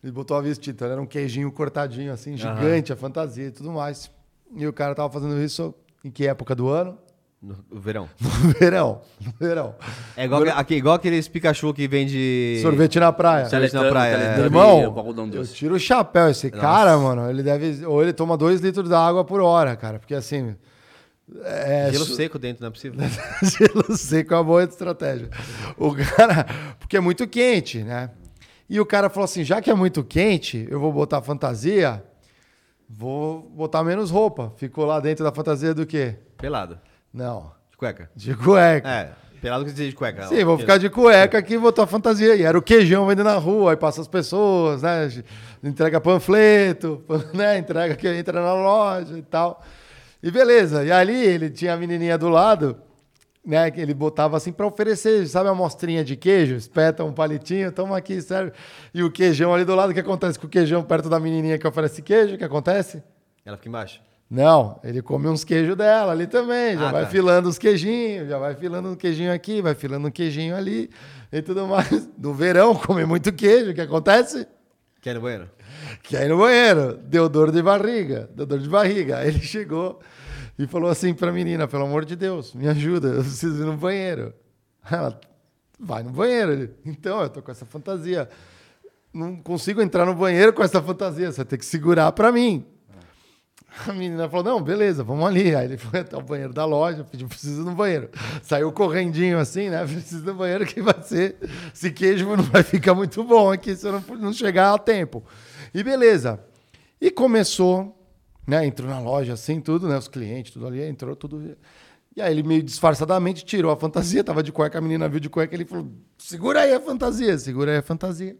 e botou a vestir. Então era um queijinho cortadinho, assim, gigante, uhum. a fantasia e tudo mais. E o cara tava fazendo isso em que época do ano? No verão. (laughs) No verão. No verão. É igual, verão. Aqui, igual aqueles Pikachu que vende. Sorvete na praia. Sorvete na praia. É. Irmão, eu tiro o chapéu. Esse Nossa. cara, mano, ele deve. Ou ele toma dois litros de água por hora, cara. Porque assim. É, Gelo seco dentro, não é possível. (laughs) Gelo seco é uma boa estratégia. O cara, porque é muito quente, né? E o cara falou assim: já que é muito quente, eu vou botar fantasia Vou botar menos roupa. Ficou lá dentro da fantasia do quê? Pelado. Não. De cueca. De cueca. É, pelado que dizer de cueca. Sim, vou ficar de cueca aqui e botou a fantasia. E era o queijão vendendo na rua, aí passa as pessoas, né? Entrega panfleto, (laughs) né? Entrega que entra na loja e tal. E beleza. E ali ele tinha a menininha do lado, né? Que ele botava assim para oferecer, sabe, uma mostrinha de queijo, espeta um palitinho, toma aqui, serve. E o queijão ali do lado, o que acontece com o queijão perto da menininha que oferece queijo? O que acontece? Ela fica embaixo. Não, ele come uns queijos dela ali também. Já Ah, vai tá. filando os queijinhos, já vai filando um queijinho aqui, vai filando um queijinho ali e tudo mais. No verão, come muito queijo, o que acontece? Quer ir no banheiro? Que aí no banheiro, deu dor de barriga, deu dor de barriga. Aí ele chegou e falou assim pra menina, pelo amor de Deus, me ajuda, eu preciso ir no banheiro. Ela, vai no banheiro. Ele, então, eu tô com essa fantasia. Não consigo entrar no banheiro com essa fantasia, você vai ter que segurar pra mim. A menina falou: não, beleza, vamos ali. Aí ele foi até o banheiro da loja, pediu: preciso no banheiro. Saiu correndinho assim, né? (laughs) Preciso no banheiro que vai ser. Esse queijo não vai ficar muito bom aqui se eu não, não chegar a tempo. E beleza. E começou, né? Entrou na loja assim, tudo, né? Os clientes, tudo ali, entrou tudo. E aí ele meio disfarçadamente tirou a fantasia, tava de cueca, a menina viu de cueca, ele falou: segura aí a fantasia, segura aí a fantasia.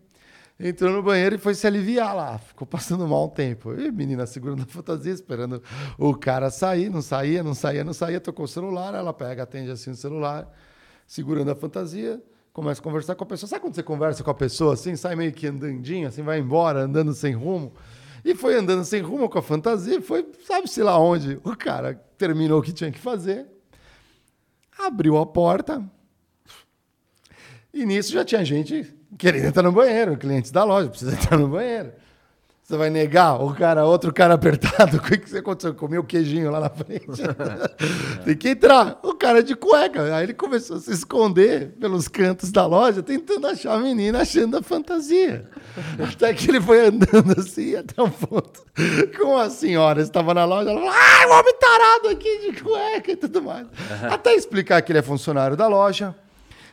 Entrou no banheiro e foi se aliviar lá. Ficou passando mal um tempo. E a menina segurando a fantasia, esperando o cara sair. Não saía, não saía, não saía. Tocou o celular, ela pega, atende assim o celular, segurando a fantasia, começa a conversar com a pessoa. Sabe quando você conversa com a pessoa assim, sai meio que andandinho, assim, vai embora, andando sem rumo? E foi andando sem rumo com a fantasia, foi, sabe-se lá onde. O cara terminou o que tinha que fazer, abriu a porta, e nisso já tinha gente querendo entrar no banheiro, clientes da loja, precisa entrar no banheiro. Você vai negar o cara, outro cara apertado? (laughs) O que, que aconteceu? Comeu o queijinho lá na frente. (laughs) Tem que entrar. O cara de cueca. Aí ele começou a se esconder pelos cantos da loja, tentando achar a menina, achando a fantasia. (laughs) Até que ele foi andando assim, até um ponto. Com a senhora estava na loja, ela falou: ai, o homem tarado aqui de cueca e tudo mais. Até explicar que ele é funcionário da loja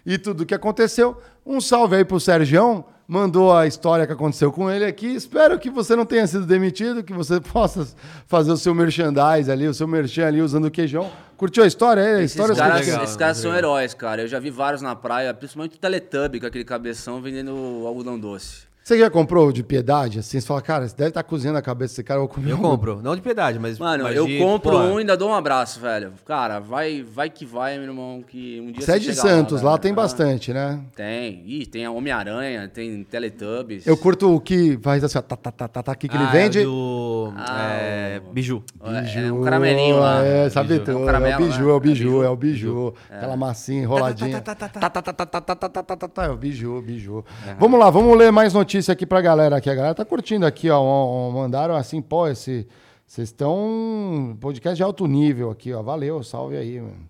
e tudo o que aconteceu. Um salve aí pro Sergião, mandou a história que aconteceu com ele aqui. Espero que você não tenha sido demitido, que você (laughs) possa fazer o seu merchandise ali, o seu merchan ali usando o queijão. Curtiu a história? É, Esses história caras, legal, esses caras são heróis, cara. Eu já vi vários na praia, principalmente o Teletubby, com aquele cabeção vendendo algodão doce. Você já comprou de piedade? Assim, você fala, cara, você deve estar cozinhando a cabeça desse cara, eu vou comer Eu um- compro. Não de piedade, mas. Mano, mas eu de, compro pô, um e ainda dou um abraço, velho. Cara, vai, vai que vai, meu irmão, que um dia Você é de Santos, lá, velho. tem Ah, bastante, né? Tem. Ih, tem a Homem-Aranha, tem Teletubbies. Eu curto o que faz assim, ó, tá, tá, tá, tá, tá, aqui que ele ah, vende. é do. Ah, é, o- biju. É, é um caramelinho lá. É, sabe Biju. tudo. É um É, caramelo, o biju, né? é o biju, É é o biju. Aquela massinha enroladinha. Tá, tá, tá, tá, tá, tá, tá, tá, tá, tá, tá, É o biju, biju. Vamos lá, vamos ler mais notícia aqui pra galera aqui. A galera tá curtindo aqui, ó. Mandaram assim, pô, esse. Vocês estão. Podcast de alto nível aqui, ó. Valeu, salve aí, mano.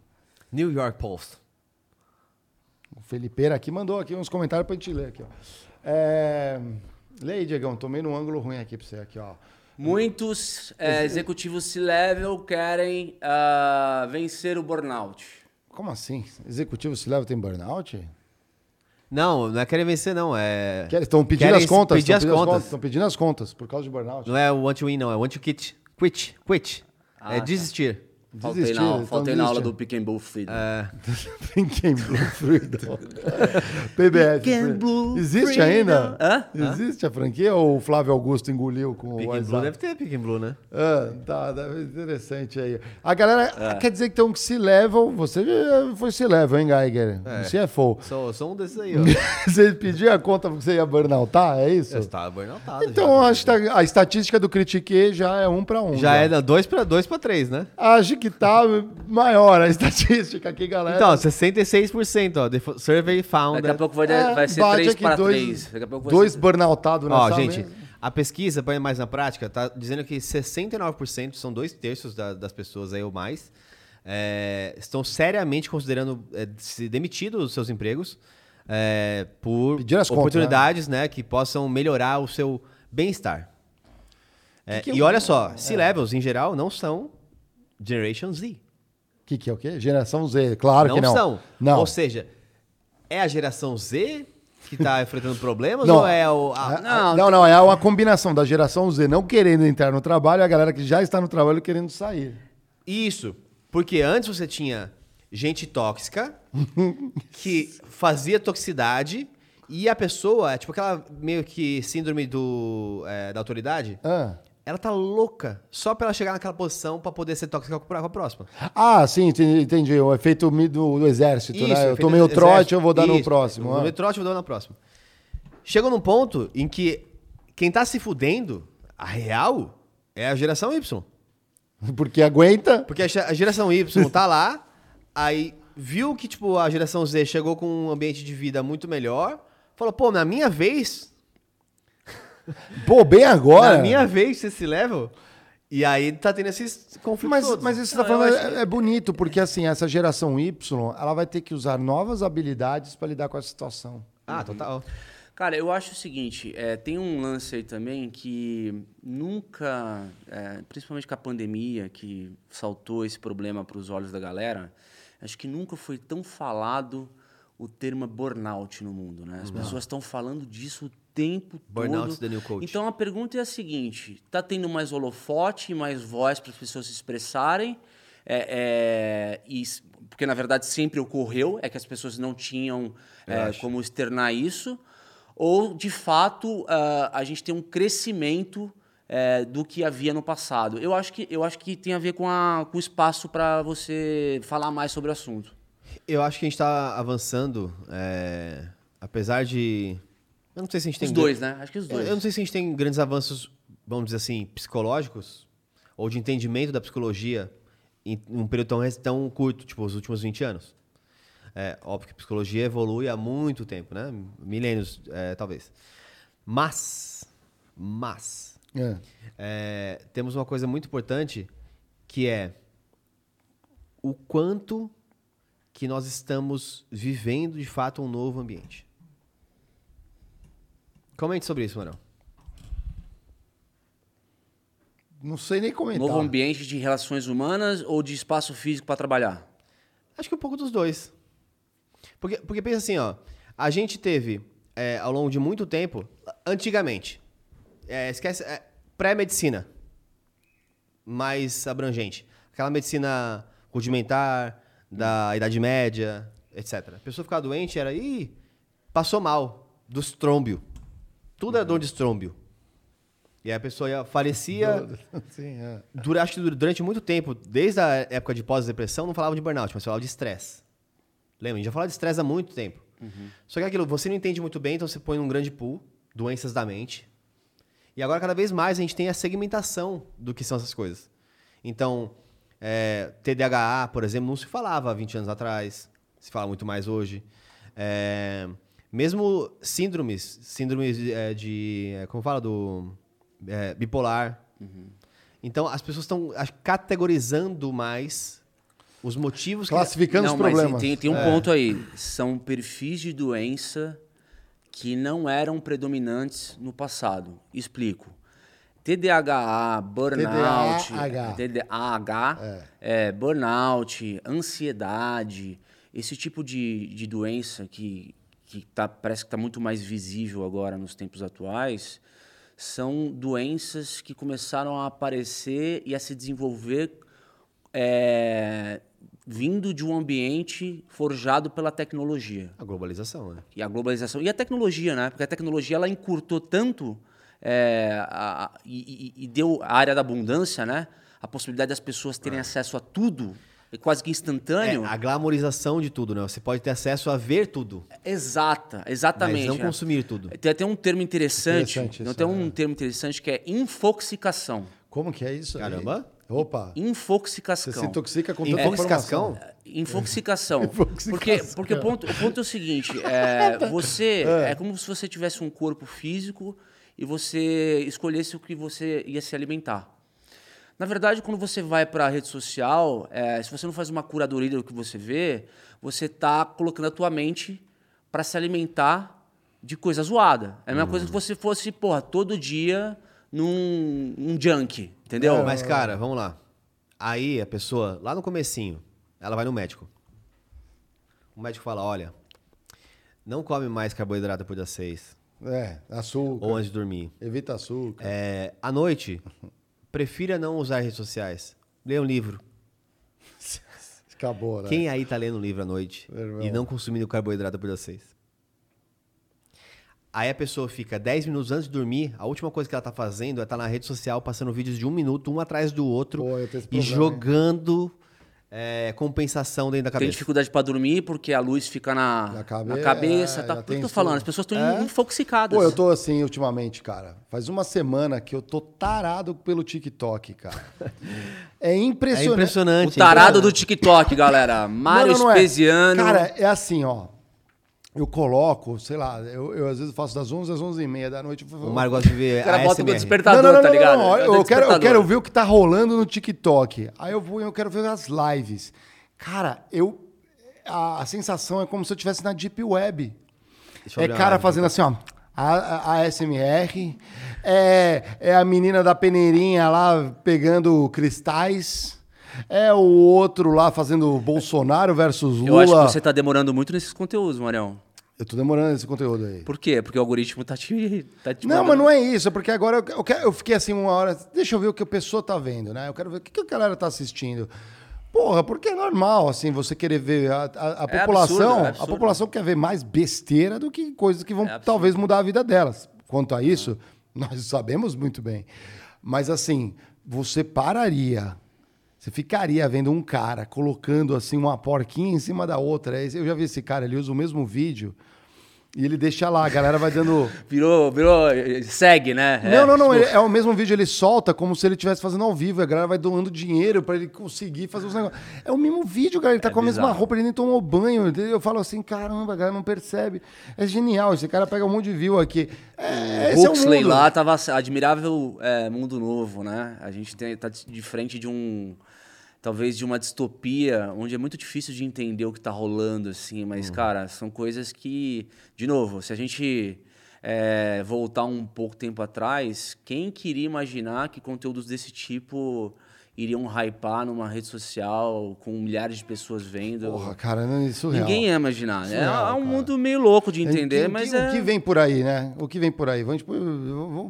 New York Post. O Felipeira aqui mandou aqui uns comentários pra gente ler aqui, ó. É... Aí, Diegão. Tomei num ângulo ruim aqui pra você aqui, ó. Muitos é, executivos C-level querem ah, vencer o burnout. Como assim? Executivo se leva tem burnout? Não, não é querer vencer, não. É. Estão pedindo Querem as contas. pedir estão as pedindo contas. Estão pedindo as contas por causa de burnout. Não é o want to win, não. É want to quit. Quit. Quit. Ah, é tá. desistir. Faltei, Desistir, na, então faltei na aula desistir. do Pick and Bull Freedom. É. (laughs) Pink and Blue Freedom. (laughs) PBF. Pink and Blue Existe Freedom. ainda? Hã? Existe a franquia ou o Flávio Augusto engoliu com o Pick and WhatsApp? Blue deve ter Pick and Blue, né? Ah, tá, deve ser interessante aí. A galera É. quer dizer então que se level, você já foi se level, hein, Geiger? É. Você é full. Sou, sou um desses aí, ó. (laughs) Você pediu a conta porque você ia burnoutar, é isso? Eu estava burnoutado. Então, já. acho que tá- a estatística do Critique já é um para um. Já é da 2 para 2 para 3, né? Acho que tá maior a estatística aqui, galera. Então, 66%, ó. The survey found. Daqui a pouco vai, É, vai ser bate 3 aqui para dois- 3. Daqui a pouco vai Dois ser... burnoutados na Ó, gente, mesmo. a pesquisa, põe mais na prática, tá dizendo que 69%, são dois terços da- das pessoas aí ou mais, é, estão seriamente considerando é, se demitir dos seus empregos é, por as contas, oportunidades né, que possam melhorar o seu bem-estar. É, Que que e olha só, C-levels, em geral, não são Generation Z. O que, que é o quê? Geração Z. Claro não que não. são. Não. Ou seja, é a geração Z que tá enfrentando problemas (laughs) Não. ou é o. a- Ah, não, não, não, é uma combinação da geração Z não querendo entrar no trabalho e a galera que já está no trabalho querendo sair. Isso. Porque antes você tinha gente tóxica (laughs) que fazia toxicidade e a pessoa, é tipo aquela meio que síndrome do, é, da autoridade, Ah. Ela tá louca só pra ela chegar naquela posição pra poder ser tóxica com a próxima. Ah, sim, entendi. O efeito do, do exército, né? Eu tomei o trote, exército. eu vou dar no Isso, próximo. Eu tomei o trote, eu vou dar no próximo. Chegou num ponto em que quem tá se fudendo, a real, é a geração Y. (laughs) Porque aguenta. Porque a geração Y tá lá, aí viu que, tipo, a geração Z chegou com um ambiente de vida muito melhor, falou, pô, na minha vez, Pô, bem agora. na minha vez, você se level? E aí tá tendo esses conflitos Mas, todos. mas isso que você tá falando acho é, é bonito, porque assim, essa geração Y, ela vai ter que usar novas habilidades para lidar com essa situação. Ah, total. Cara, eu acho o seguinte, é, tem um lance aí também que nunca, é, principalmente com a pandemia, que saltou esse problema para os olhos da galera, acho que nunca foi tão falado o termo burnout no mundo, né? As pessoas estão falando disso o tempo Burnout todo. new coach. Então a pergunta é a seguinte: tá tendo mais holofote, mais voz para as pessoas se expressarem? É, é, e porque na verdade sempre ocorreu, é que as pessoas não tinham é, como externar isso, ou de fato ah, a gente tem um crescimento é, do que havia no passado. Eu acho que, eu acho que tem a ver com, a, com o espaço para você falar mais sobre o assunto. Eu acho que a gente tá avançando, é, apesar de... Eu não sei se a gente tem... Os dois, né? Acho que os dois. Eu não sei se a gente tem grandes avanços, vamos dizer assim, psicológicos, ou de entendimento da psicologia em um período tão, tão curto, tipo os últimos 20 anos. É óbvio que a psicologia evolui há muito tempo, né? Milênios, é, talvez. Mas, mas, É. é, temos uma coisa muito importante que é o quanto que nós estamos vivendo de fato um novo ambiente. Comente sobre isso, Manuel. Não sei nem comentar. Novo ambiente de relações humanas ou de espaço físico para trabalhar? Acho que um pouco dos dois. Porque, porque pensa assim, ó. A gente teve, é, ao longo de muito tempo, antigamente, é, esquece, é, pré-medicina, mais abrangente. Aquela medicina rudimentar, da Idade Média, etc. A pessoa ficava doente, era, ih, passou mal, do estrômbio. Tudo era dor de estrômbio. E aí a pessoa ia, falecia, (laughs) Sim, é. Dura, acho que dur- durante muito tempo, desde a época de pós-depressão, não falava de burnout, mas falava de estresse. Lembra? A gente já falava de estresse há muito tempo. Só que aquilo, você não entende muito bem, então você põe num grande pool, doenças da mente. E agora, cada vez mais, a gente tem a segmentação do que são essas coisas. Então, é, TDAH, por exemplo, não se falava há 20 anos atrás, se fala muito mais hoje. É, mesmo síndromes, síndromes de, é, de é, como fala, do é, bipolar. Então, as pessoas estão categorizando mais os motivos que... Classificando os não, mas problemas. tem, tem um É. ponto aí. São perfis de doença que não eram predominantes no passado. Explico. TDAH, burnout, TDAH. TDAH, é, burnout, ansiedade, esse tipo de, de doença que, que tá, parece que está muito mais visível agora nos tempos atuais, são doenças que começaram a aparecer e a se desenvolver é, vindo de um ambiente forjado pela tecnologia A globalização, né? e a globalização e a tecnologia, né? Porque a tecnologia ela encurtou tanto é, a- a- e, e- deu a área da abundância, né? A possibilidade das pessoas terem acesso a tudo, é quase que instantâneo. É, a glamorização de tudo, né? Você pode ter acesso a ver tudo, Exata, exatamente. mas não né? consumir tudo. Tem até um termo interessante, Interessante não isso, tem um é. termo interessante que é infoxicação. Como que é isso? aí? Caramba. Opa. Você Infoxicação. se intoxica com tanta Infoxicação? informação. Infoxicação. (laughs) Infoxicação. Porque, porque o, ponto, o ponto é o seguinte: (laughs) é, você é. como se você tivesse um corpo físico e você escolhesse o que você ia se alimentar. Na verdade, quando você vai para a rede social, é, se você não faz uma curadoria do que você vê, você está colocando a tua mente para se alimentar de coisa zoada. É a mesma coisa que você fosse, porra, todo dia num um junk, entendeu? Mas, cara, vamos lá. Aí a pessoa, lá no comecinho, ela vai no médico. O médico fala, olha, Não come mais carboidrato depois das 6. É, açúcar. Ou antes de dormir. Evita açúcar. É, à noite, (laughs) prefira não usar redes sociais. Leia um livro. (laughs) Acabou, né? Quem aí tá lendo um livro à noite Meu e não consumindo carboidrato das 6? Aí a pessoa fica 10 minutos antes de dormir, a última coisa que ela tá fazendo é estar na rede social passando vídeos de um minuto, um atrás do outro, Pô, e problema, jogando é, compensação dentro da Tem cabeça. dificuldade pra dormir porque a luz fica na, Na na cabe- cabeça. é, tá, por que eu tem tô falando? As pessoas estão É? infoxicadas. Pô, eu tô assim ultimamente, cara. Faz uma semana que eu tô tarado pelo TikTok, cara. É (laughs) É impressionante. impressionante. O tarado do TikTok, galera. Mário não é. Espesiano. Cara, é assim, ó. Eu coloco, sei lá, eu, eu às vezes faço das 11 às 11 e meia da noite. O Mário gosta de ver o cara bota ASMR. despertador, não, não, não, tá não, ligado? não, Bota o Eu, quero, eu quero ver o que tá rolando no TikTok. Aí eu vou, eu quero ver as lives. Cara, eu a, a sensação é como se eu estivesse na Deep Web. Deixa eu É cara live fazendo assim, ó. A, a, ASMR, é, é a menina da peneirinha lá pegando cristais, é o outro lá fazendo Bolsonaro versus Lula. Eu acho que você tá demorando muito nesses conteúdos, Marião. Eu tô demorando esse conteúdo aí. Por quê? Porque o algoritmo tá te. Tá te Não, mas não é isso, é porque agora eu, eu, eu fiquei assim uma hora. Deixa eu ver o que a pessoa tá vendo, né? Eu quero ver o que, que a galera tá assistindo. Porra, porque é normal, assim, você querer ver a, a- a É população. absurdo, é a absurdo. população quer ver mais besteira do que coisas que vão É talvez mudar a vida delas. Quanto a isso, (laughs) nós sabemos muito bem. Mas assim, você pararia. Você ficaria vendo um cara colocando assim uma porquinha em cima da outra. Eu já vi esse cara, ele usa o mesmo vídeo e ele deixa lá, a galera vai dando (laughs) Virou, virou. Segue, né? É, não, não, não. tipo, ele- é o mesmo vídeo, ele solta como se ele estivesse fazendo ao vivo. A galera vai doando dinheiro pra ele conseguir fazer os negócios. É o mesmo vídeo, cara. Ele tá É com a mesma bizarro. roupa, ele nem tomou banho. Eu falo assim, caramba, a galera não percebe. É genial. Esse cara pega um monte de view aqui. É, esse é o Huxley mundo. lá tava admirável é, mundo novo, né? A gente tem, tá de frente de um talvez de uma distopia onde é muito difícil de entender o que tá rolando assim, Uhum. mas cara, são coisas que de novo, se a gente é, voltar um pouco tempo atrás, quem queria imaginar que conteúdos desse tipo iriam hypar numa rede social com milhares de pessoas vendo? Porra, cara, não, é Ninguém ia imaginar, né? Surreal, é um cara. mundo meio louco de entender, que- mas que, é... O que vem por aí, né? O que vem por aí? Vamos, tipo,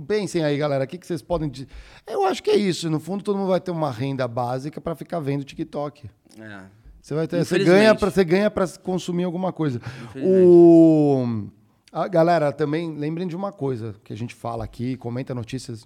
pensem aí, galera. O que, que vocês podem dizer? Eu acho que é isso. No fundo, todo mundo vai ter uma renda básica pra ficar vendo TikTok. é. Você vai ter, você ganha para você ganha para consumir alguma coisa. O a galera também lembrem de uma coisa que a gente fala aqui, comenta notícias,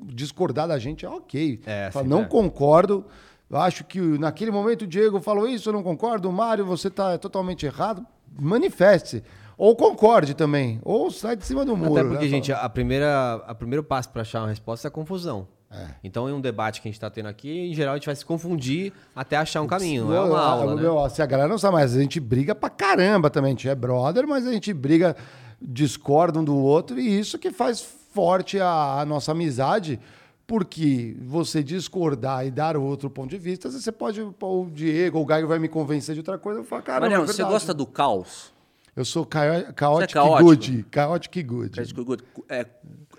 discordar da gente é ok. É, Fala, não é. concordo. Eu acho que naquele momento o Diego falou isso, eu não concordo. O Mário, você está totalmente errado. Manifeste. Ou concorde também. Ou sai de cima do muro. Até porque, né? gente, a primeira, a primeiro passo para achar uma resposta é a confusão. É. Então, em um debate que a gente está tendo aqui, em geral, a gente vai se confundir até achar um caminho. Não é uma aula, né? meu, Se a galera não sabe mais, a gente briga pra caramba também. A gente é brother, mas a gente briga, discorda um do outro, e isso que faz forte a, a nossa amizade. Porque você discordar e dar outro ponto de vista, você pode. O Diego ou o Gaio vai me convencer de outra coisa. Eu falo, caramba, Mariano, é você gosta do caos? Eu sou caótico? good. Chaotic good. Parece que eu- É,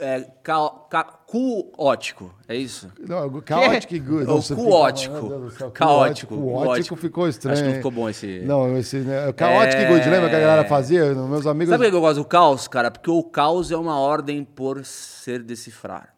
é cao- ca- cuótico, é isso? Não, chaotic good. Ou Nossa, cuótico. fica- Caótico, Cuótico ficou estranho. Acho que não ficou bom esse- Não, esse. Né, chaotic É. good, lembra que a galera fazia? Meus amigos. Sabe por que eu gosto do caos, cara? Porque o caos é uma ordem por ser decifrar.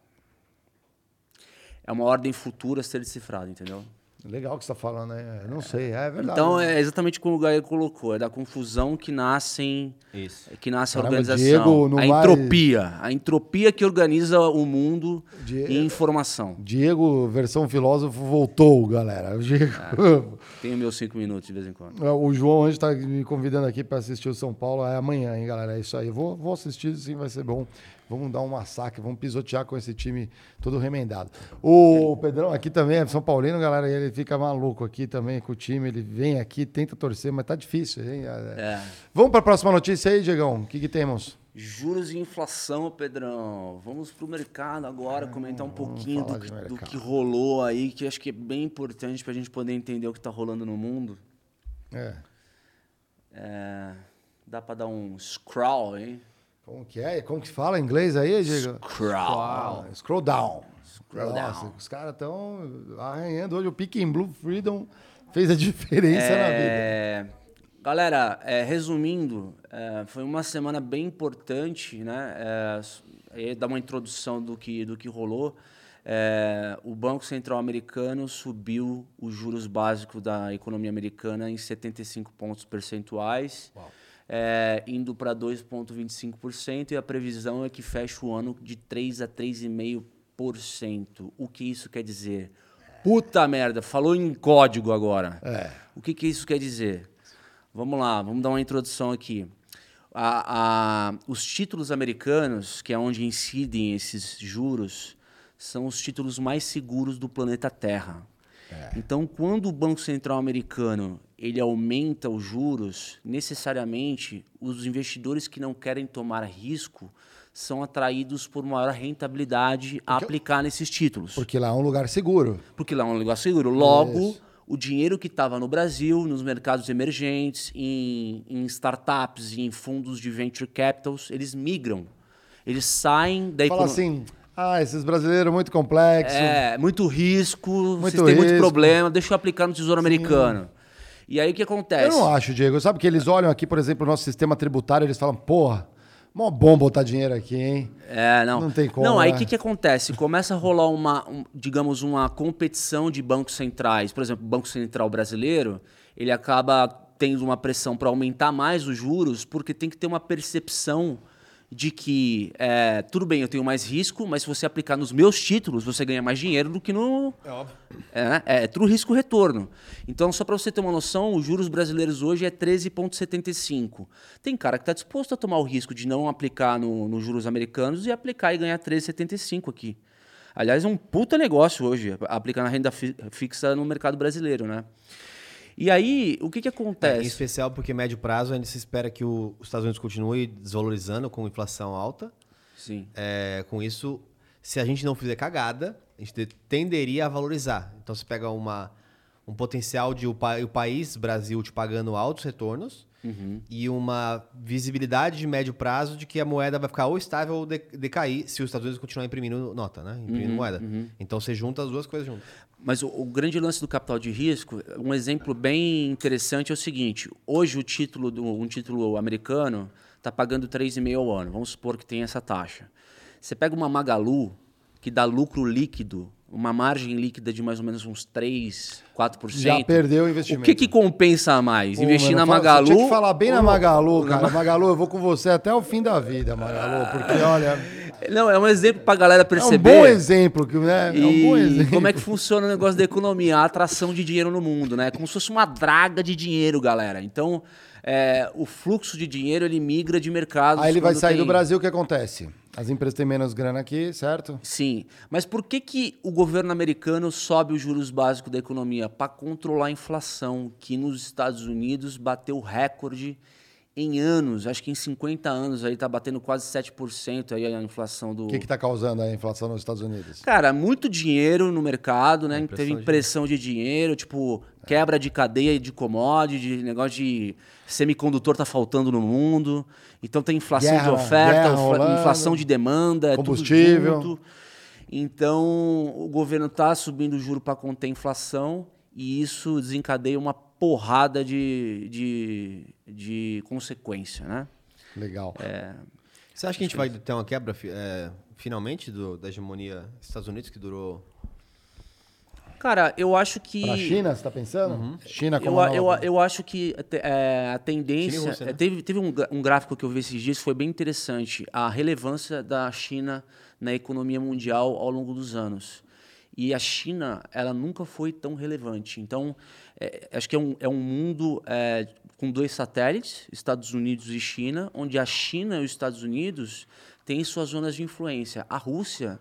É uma ordem futura a ser decifrada, entendeu? Legal o que você tá falando, né? Eu Não sei, é verdade. Então é exatamente como o Gaia colocou, é da confusão que nascem Isso. que nasce Caramba, a organização. Diego não a vai- entropia, a entropia que organiza o mundo Die- em informação. Diego, versão filósofo, voltou, galera. (laughs) Diego... Tenho meus cinco minutos de vez em quando. o João hoje tá me convidando aqui para assistir o São Paulo. É amanhã, hein, galera? É isso aí. Vou, vou assistir, sim, vai ser bom. Vamos dar um massacre, vamos pisotear com esse time todo remendado. O Pedrão aqui também é São Paulino, galera. Ele fica maluco aqui também com o time. Ele vem aqui, tenta torcer, mas tá difícil, hein? É. Vamos para a próxima notícia aí, Diegão. O que, que temos? Juros e inflação, Pedrão. Vamos pro mercado agora, comentar um pouquinho falar do, que- do que rolou aí, que acho que é bem importante pra gente poder entender o que tá rolando no mundo. É. É, dá pra dar um scroll, hein? Como que é? Como que fala em inglês aí, Diego? Scroll. Ah, scroll down. Scroll Nossa, down. os caras estão arranhando hoje. O Pick and Blue Freedom fez a (laughs) diferença na vida. É, Galera, é, resumindo, é, foi uma semana bem importante, né? É, dar uma introdução do que, do que rolou. É, o Banco Central Americano subiu os juros básicos da economia americana em 75 pontos percentuais, é, indo para 2,25%, e a previsão é que feche o ano de 3 a 3,5%. O que isso quer dizer? Puta merda, falou em código agora. É. O que, que isso quer dizer? Vamos lá, vamos dar uma introdução aqui. A, a, os títulos americanos, que é onde incidem esses juros, são os títulos mais seguros do planeta Terra. É. Então, quando o Banco Central americano ele aumenta os juros, necessariamente os investidores que não querem tomar risco são atraídos por maior rentabilidade a aplicar nesses títulos. Porque lá é um lugar seguro. Porque lá é um lugar seguro. Logo, Isso o dinheiro que estava no Brasil, nos mercados emergentes, em, em, startups, em fundos de venture capitals, eles migram. Eles saem da Fala assim, ah, esses brasileiros muito complexos. É, muito risco, muito vocês têm muito problema, deixa eu aplicar no Tesouro Sim. Americano. E aí o que acontece? Eu não acho, Diego. Sabe que eles olham aqui, por exemplo, o nosso sistema tributário, eles falam, porra, Mó bom botar dinheiro aqui, hein? É, não. Não tem como. Não, aí o né? que, que acontece? Começa a rolar uma, um, digamos, uma competição de bancos centrais. Por exemplo, o Banco Central Brasileiro, ele acaba tendo uma pressão para aumentar mais os juros, porque tem que ter uma percepção de que é, tudo bem, eu tenho mais risco, mas se você aplicar nos meus títulos, você ganha mais dinheiro do que no. É óbvio. É, né? é, é tudo risco-retorno. Então, só para você ter uma noção, os juros brasileiros hoje é 13,75. Tem cara que está disposto a tomar o risco de não aplicar nos no juros americanos e aplicar e ganhar 13,75 aqui. Aliás, é um puta negócio hoje, aplicar na renda fi fixa no mercado brasileiro, né? E aí, o que, que acontece? É, em especial porque médio prazo ainda se espera que o, os Estados Unidos continue desvalorizando com inflação alta. Sim. É, com isso, se a gente não fizer cagada, a gente tenderia a valorizar. Então, você pega uma, um potencial de o, o país, Brasil, te pagando altos retornos uhum. e uma visibilidade de médio prazo de que a moeda vai ficar ou estável ou decair se os Estados Unidos continuar imprimindo nota, né? Imprimindo uhum, moeda. Uhum. Então, você junta as duas coisas juntas. Mas o, o, grande lance do capital de risco, um exemplo bem interessante é o seguinte: hoje o título do, um título americano está pagando 3,5 ao ano. Vamos supor que tem essa taxa. Você pega uma Magalu que dá lucro líquido, uma margem líquida de mais ou menos uns 3, 4%. Já perdeu o investimento. O que, que compensa mais? Pô, Investir mano, na Magalu? Tinha que falar bem na Magalu, cara. Magalu, eu vou com você até o fim da vida, Magalu, porque olha. Não, é um exemplo pra galera perceber. É um bom exemplo, né? É um bom exemplo. Como é que funciona o negócio da economia, a atração de dinheiro no mundo, né? Como se fosse uma draga de dinheiro, galera. Então, é, o fluxo de dinheiro ele migra de mercado. Aí ele vai sair tem... do Brasil, o que acontece? As empresas têm menos grana aqui, certo? Sim. Mas por que, que o governo americano sobe os juros básicos da economia? Para controlar a inflação, que nos Estados Unidos bateu recorde em anos, acho que em 50 anos aí está batendo quase 7% aí a inflação do. O que está causando a inflação nos Estados Unidos? Cara, muito dinheiro no mercado, né? Impressão Teve impressão de... de dinheiro, tipo, quebra de cadeia de commodity, de negócio de semicondutor tá faltando no mundo. Então tem inflação guerra, de oferta, inflação de demanda, é combustível. Então o governo está subindo o juro para conter a inflação e isso desencadeia uma porrada de, de, de consequência, né? Legal. É, Você acha que a gente vai ter uma quebra é, finalmente do, da hegemonia dos Estados Unidos que durou Cara, eu acho que. Pra China, você está pensando? Uhum. China como eu, eu, eu acho que é, a tendência. Rússia, né? teve teve um, um, gráfico que eu vi esses dias foi bem interessante. A relevância da China na economia mundial ao longo dos anos. E a China, ela nunca foi tão relevante. Então, é, acho que é um, é um mundo é, com dois satélites, Estados Unidos e China, onde a China e os Estados Unidos têm suas zonas de influência. A Rússia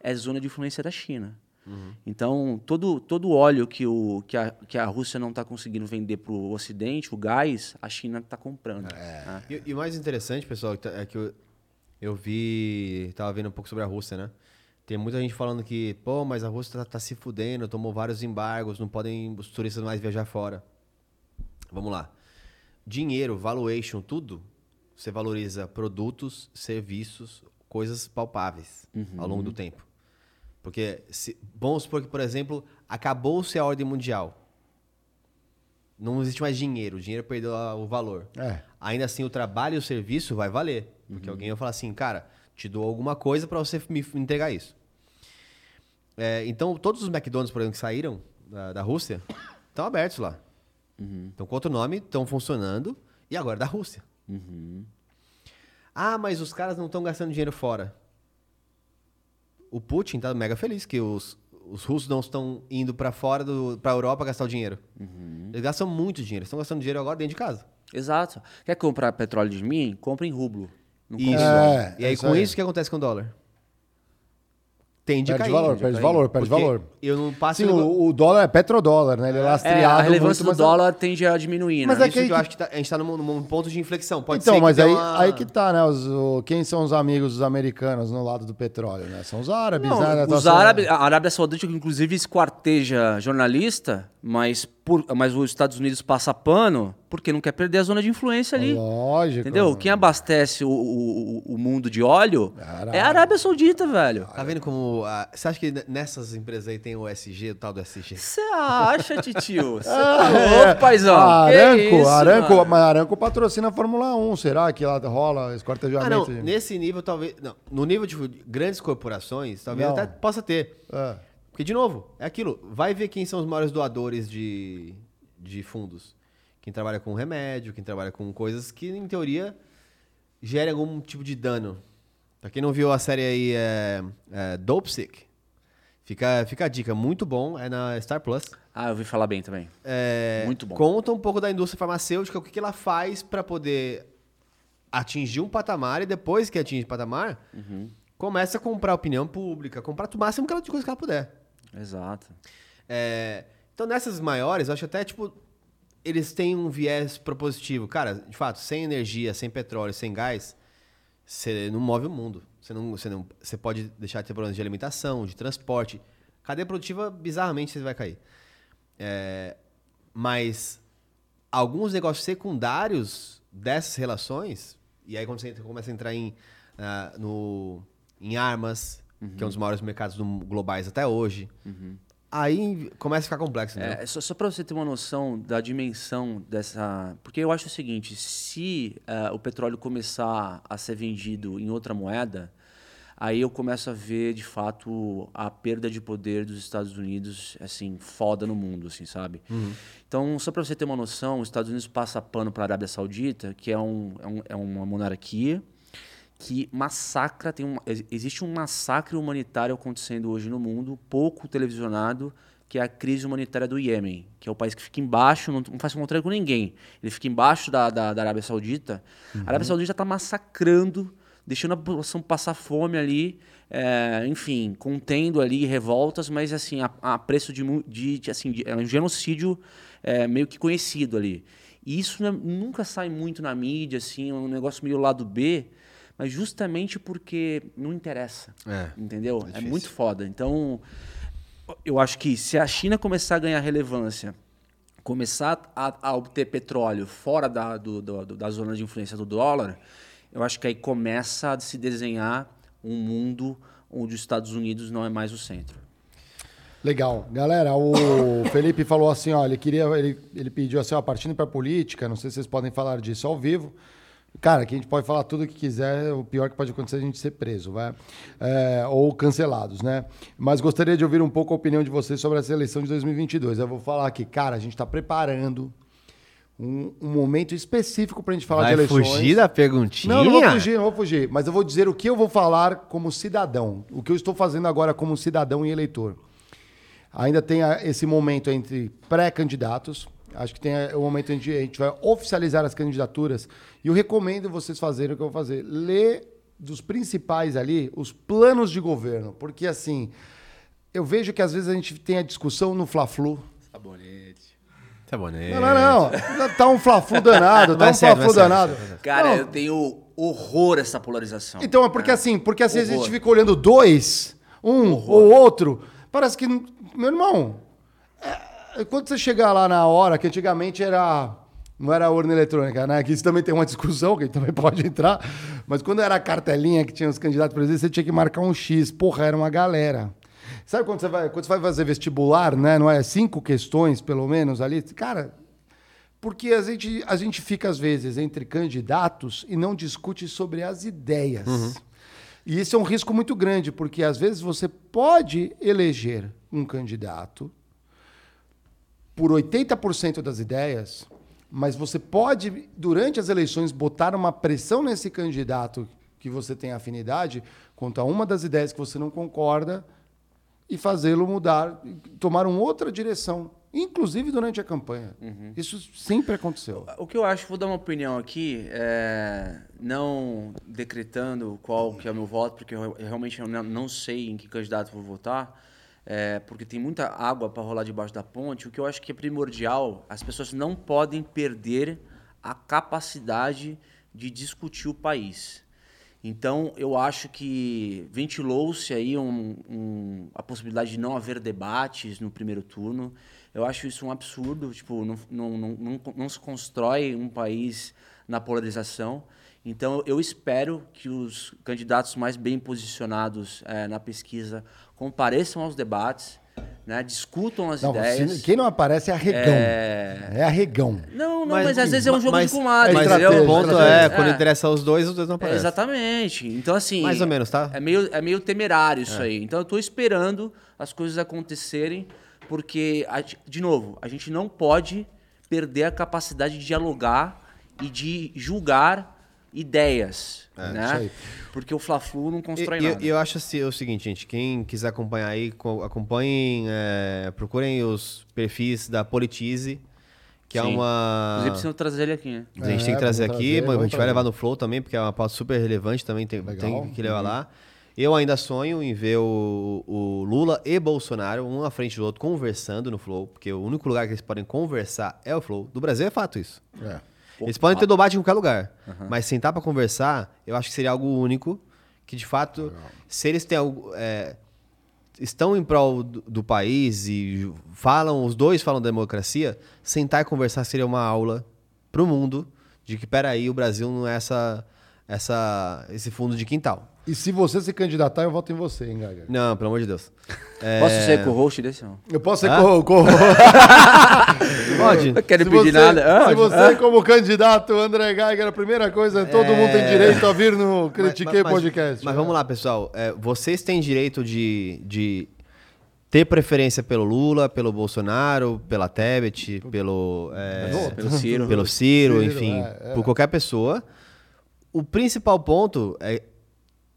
é zona de influência da China. Uhum. Então, todo, todo óleo que, o, que, a, que a Rússia não está conseguindo vender para o Ocidente, o gás, a China está comprando. É. Né? E, o mais interessante, pessoal, é que eu, eu vi, estava vendo um pouco sobre a Rússia, né? Tem muita gente falando que, pô, mas a Rússia tá, tá, se fudendo, tomou vários embargos, não podem os turistas mais viajar fora. Vamos lá. Dinheiro, valuation, tudo, você valoriza produtos, serviços, coisas palpáveis uhum. ao longo do tempo. Porque, se, vamos supor que, por exemplo, acabou-se a ordem mundial. não existe mais dinheiro, o dinheiro perdeu o valor. É. Ainda assim, o trabalho e o serviço vai valer. Porque alguém vai falar assim, cara, te dou alguma coisa para você me entregar isso. É, então, todos os McDonald's, por exemplo, que saíram da, da Rússia, estão abertos lá. Então, com outro nome, estão funcionando. E agora da Rússia. Ah, mas os caras não estão gastando dinheiro fora. O Putin tá mega feliz que os, os russos não estão indo para fora do, pra Europa gastar o dinheiro. Eles gastam muito dinheiro. Estão gastando dinheiro agora dentro de casa. Exato. Quer comprar petróleo de mim? Compra em rublo. Não Isso. É, e aí, isso com aí. isso, o que acontece com o dólar? Tende a Perde cair. valor, a perde cair. valor, perde Porque valor. Eu não passo... Sim, o, o dólar é petrodólar, né? Ele é lastreado É, a relevância muito, do mas- dólar tende a diminuir, Mas né? é Isso que que, aí eu que- acho que tá- a gente tá num, num ponto de inflexão. Pode então, ser mas aí, uma- aí que tá, né? Os, o- quem são os amigos dos americanos no lado do petróleo, né? São os árabes, Não, né? os árabes, a Arábia Saudita, que inclusive esquarteja jornalista, mas, por, mas os Estados Unidos passa pano porque não quer perder a zona de influência ali. Lógico. Entendeu? Quem abastece o, o, o- mundo de óleo Arábia. é a Arábia Saudita, velho. Tá vendo como... ah, Você acha que nessas empresas aí tem o SG, o tal do SG? Você acha, titio? (laughs) Você Ah, tá é. louco, paizão? Que Aranco, isso, Aranco, mano? mas Aranco patrocina a Fórmula 1. Será que lá rola esse Ah, não. Nesse nível, talvez... Não, no nível de grandes corporações, talvez Não. até possa ter. É. Porque, de novo, é aquilo. Vai ver quem são os maiores doadores de, de fundos. Quem trabalha com remédio, quem trabalha com coisas que, em teoria, gerem algum tipo de dano. Pra quem não viu a série aí, é, é Dope Sick, fica, fica a dica. Muito bom, é na Star Plus. Ah, eu ouvi falar bem também. É, Muito bom. Conta um pouco da indústria farmacêutica, o que, que ela faz para poder atingir um patamar e depois que atinge o patamar, Uhum. começa a comprar opinião pública, comprar o máximo de coisa que ela puder. Exato. É, então, nessas maiores, eu acho até, tipo, eles têm um viés propositivo. Cara, de fato, sem energia, sem petróleo, sem gás, você não move o mundo. Você, não, você, não, você pode deixar de ter problemas de alimentação, de transporte. Cadeia produtiva, bizarramente, você vai cair. É, mas alguns negócios secundários dessas relações, e aí quando você começa a entrar em, ah, no, em armas, que é um dos maiores mercados do- globais até hoje, aí começa a ficar complexo. entendeu? É, só, só para você ter uma noção da dimensão dessa. Porque eu acho o seguinte: se eh, o petróleo começar a ser vendido em outra moeda, aí eu começo a ver de fato a perda de poder dos Estados Unidos, assim, foda no mundo, assim, sabe? Então, só para você ter uma noção, os Estados Unidos passa pano para a Arábia Saudita, que é, um, é, um- é uma monarquia que massacra, tem um, ex- existe um massacre humanitário acontecendo hoje no mundo, pouco televisionado, que é a crise humanitária do Iêmen, que é o país que fica embaixo, não, não faz contrário com ninguém. Ele fica embaixo da, da, da Arábia Saudita. A Arábia Saudita está massacrando, deixando a população passar fome ali, é, enfim, contendo ali revoltas, mas assim, a, a preço de, de, de, assim, de- é um genocídio é, meio que conhecido ali. E isso né, nunca sai muito na mídia, assim, é um negócio meio lado B, mas justamente porque não interessa. É, entendeu? É, difícil. muito foda. Então, eu acho que se a China começar a ganhar relevância, começar a, a obter petróleo fora da, do- do- do- da zona de influência do dólar, eu acho que aí começa a se desenhar um mundo onde os Estados Unidos não é mais o centro. Legal. Galera, o (coughs) Felipe falou assim, ó, ele queria, ele, ele pediu assim, ó, partindo para política, não sei se vocês podem falar disso ao vivo. Cara, que a gente pode falar tudo o que quiser, o pior que pode acontecer é a gente ser preso, vai? É, ou cancelados, né? Mas gostaria de ouvir um pouco a opinião de vocês sobre essa eleição de 2022. Eu vou falar aqui, cara, a gente está preparando um, um momento específico para a gente falar Vai de eleições. fugir da perguntinha? Não, não vou fugir, não vou fugir. Mas eu vou dizer o que eu vou falar como cidadão. O que eu estou fazendo agora como cidadão e eleitor. Ainda tem a- esse momento entre pré-candidatos. Acho que tem a- o momento em que a gente vai oficializar as candidaturas. E eu recomendo vocês fazerem o que eu vou fazer. Ler dos principais ali os planos de governo. Porque, assim, eu vejo que às vezes a gente tem a discussão no Fla-Flu. Sabonete. Né? Não, não, não. Tá um Fla-Flu danado. Tá um Fla-Flu danado. Cara, Não, eu tenho horror a essa polarização. Então, é porque assim, porque às vezes a gente Horror. fica olhando dois, um ou outro, parece que, meu irmão, é, quando você chegar lá na hora, que antigamente era. Não era urna eletrônica, né? Que isso também tem uma discussão, que a gente também (laughs) pode entrar. Mas quando era a cartelinha que tinha os candidatos presidentes, você tinha que marcar um X. Porra, era uma galera. Sabe quando você vai, quando você vai fazer vestibular, né? Não é cinco questões, pelo menos, ali? Cara, Porque a gente, a gente fica, às vezes, entre candidatos e não discute sobre as ideias. E isso é um risco muito grande, porque às vezes você pode eleger um candidato por 80% das ideias, mas você pode, durante as eleições, botar uma pressão nesse candidato que você tem afinidade quanto a uma das ideias que você não concorda e fazê-lo mudar, tomar uma outra direção, inclusive durante a campanha. Isso sempre aconteceu. O que eu acho, vou dar uma opinião aqui, é, não decretando qual que é o meu voto, porque eu realmente não, não sei em que candidato vou votar, é, porque tem muita água para rolar debaixo da ponte. O que eu acho que é primordial, as pessoas não podem perder a capacidade de discutir o país. Então, eu acho que ventilou-se aí um- um- a possibilidade de não haver debates no primeiro turno. Eu acho isso um absurdo. Tipo, não, não, não, não, não se constrói um país na polarização. Então, eu espero que os candidatos mais bem posicionados eh, na pesquisa compareçam aos debates, né, discutam as Não, ideias. se- quem não aparece é arregão. É, arregão. Não, não, Mas- mas, às vezes é um jogo mas- de comadre, Mas o ponto estratégia. é, quando É. interessa os dois, os dois não É, aparecem. exatamente. Então, assim. Mais ou menos, tá? É meio, é meio temerário isso aí. Então, eu tô esperando as coisas acontecerem, porque, de novo, a gente não pode perder a capacidade de dialogar e de julgar ideias. isso né? Porque o Fla-Flu não constrói e- nada. e eu acho assim, o seguinte, gente, quem quiser acompanhar aí, co- acompanhem, é, procurem os perfis da Politize, que é Sim. uma... Inclusive, precisam trazer ele aqui, né? A gente É, tem que trazer vamos aqui, trazer, a vamos gente vai trazer. levar no Flow também, porque é uma pauta super relevante também, tem, tem que levar lá. Eu ainda sonho em ver o, o Lula e Bolsonaro, um à frente do outro, conversando no Flow, porque o único lugar que eles podem conversar é o Flow. Do Brasil é fato isso. É. Eles podem ter debate em qualquer lugar, mas sentar pra conversar, eu acho que seria algo único, que de fato, se eles têm algo, é, estão em prol do, do país e falam, os dois falam da democracia, sentar e conversar seria uma aula pro mundo de que, peraí, o Brasil não é essa, essa, esse fundo de quintal. E se você se candidatar, eu voto em você, hein, Gaga? Não, pelo amor de Deus. (laughs) Posso ser co-host desse? Não? Eu posso ser Hã? co- co- (laughs) Pode. Não quero se pedir você, nada. Se Ah, você, como candidato, André Geiger, a primeira coisa, todo mundo tem direito a vir no Critiquei mas, Podcast. Mas vamos lá, pessoal. É, vocês têm direito de, de ter preferência pelo Lula, pelo Bolsonaro, pela Tebet, pelo, é, Pelo Ciro. pelo Ciro, Ciro, enfim, é, é. por qualquer pessoa. O principal ponto é.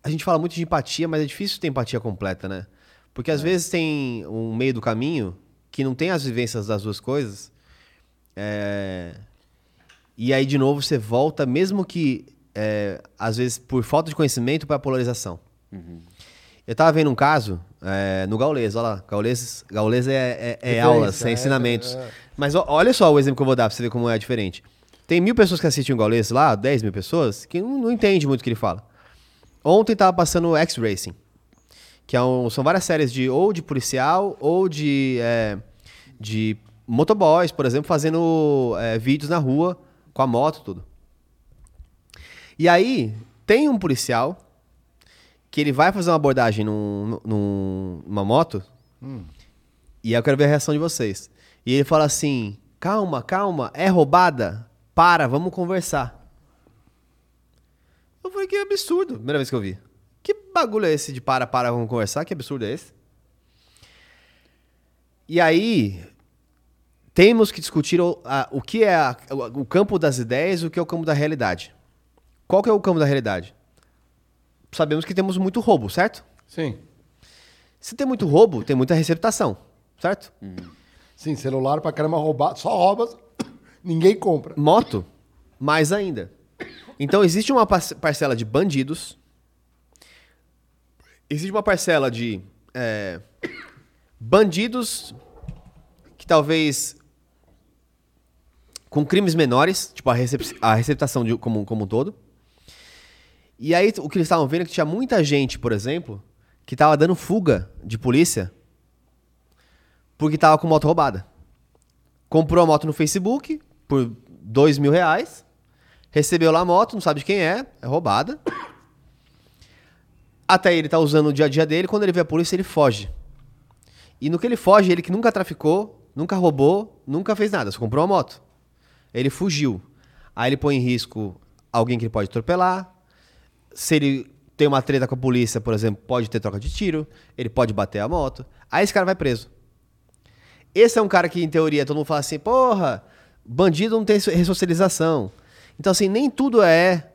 A gente fala muito de empatia, mas é difícil ter empatia completa, né? Porque É. às vezes tem um meio do caminho que não tem as vivências das duas coisas. É, E aí, de novo, você volta, mesmo que, é, às vezes, por falta de conhecimento, para polarização. Eu tava vendo um caso é, no Gaules, olha lá. Gaules, Gaules é, é- é aulas, é é, ensinamentos. é. Mas ó, olha só o exemplo que eu vou dar pra você ver como é diferente. Tem mil pessoas que assistem o Gaules lá, 10 mil pessoas, que não, não entende muito o que ele fala. Ontem tava passando X-Racing, que é um- são várias séries de ou de policial ou de, é, de motoboys, por exemplo, fazendo é, vídeos na rua com a moto tudo. E aí tem um policial que ele vai fazer uma abordagem num, num- numa moto e aí eu quero ver a reação de vocês. E ele fala assim: calma, calma, é roubada? Para, vamos conversar. Eu falei, que absurdo. Primeira vez que eu vi. Que bagulho é esse de para, para, vamos conversar? Que absurdo é esse? E aí, temos que discutir o, a- o que é a- o, o campo das ideias e o que é o campo da realidade. Qual que é o campo da realidade? Sabemos que temos muito roubo, certo? Sim. Se tem muito roubo, tem muita receptação, certo? Sim, celular pra caramba roubar, só rouba, (coughs) ninguém compra. Moto, mais ainda. Então existe uma par- parcela de bandidos, existe uma parcela de é, bandidos que talvez com crimes menores, tipo a, recep a receptação de, como, como um todo. E aí o que eles estavam vendo é que tinha muita gente, por exemplo, que tava dando fuga de polícia porque tava com moto roubada. Comprou a moto no Facebook por dois mil reais, recebeu lá a moto, não sabe de quem é, é roubada. Até ele tá usando no dia a dia dele, quando ele vê a polícia, ele foge. E no que ele foge, ele que nunca traficou, nunca roubou, nunca fez nada, só comprou uma moto. ele fugiu. Aí ele põe em risco alguém que ele pode atropelar. Se ele tem uma treta com a polícia, por exemplo, pode ter troca de tiro, ele pode bater a moto. Aí esse cara vai preso. Esse é um cara que, em teoria, todo mundo fala assim, porra, bandido não tem ressocialização. Então, assim, nem tudo é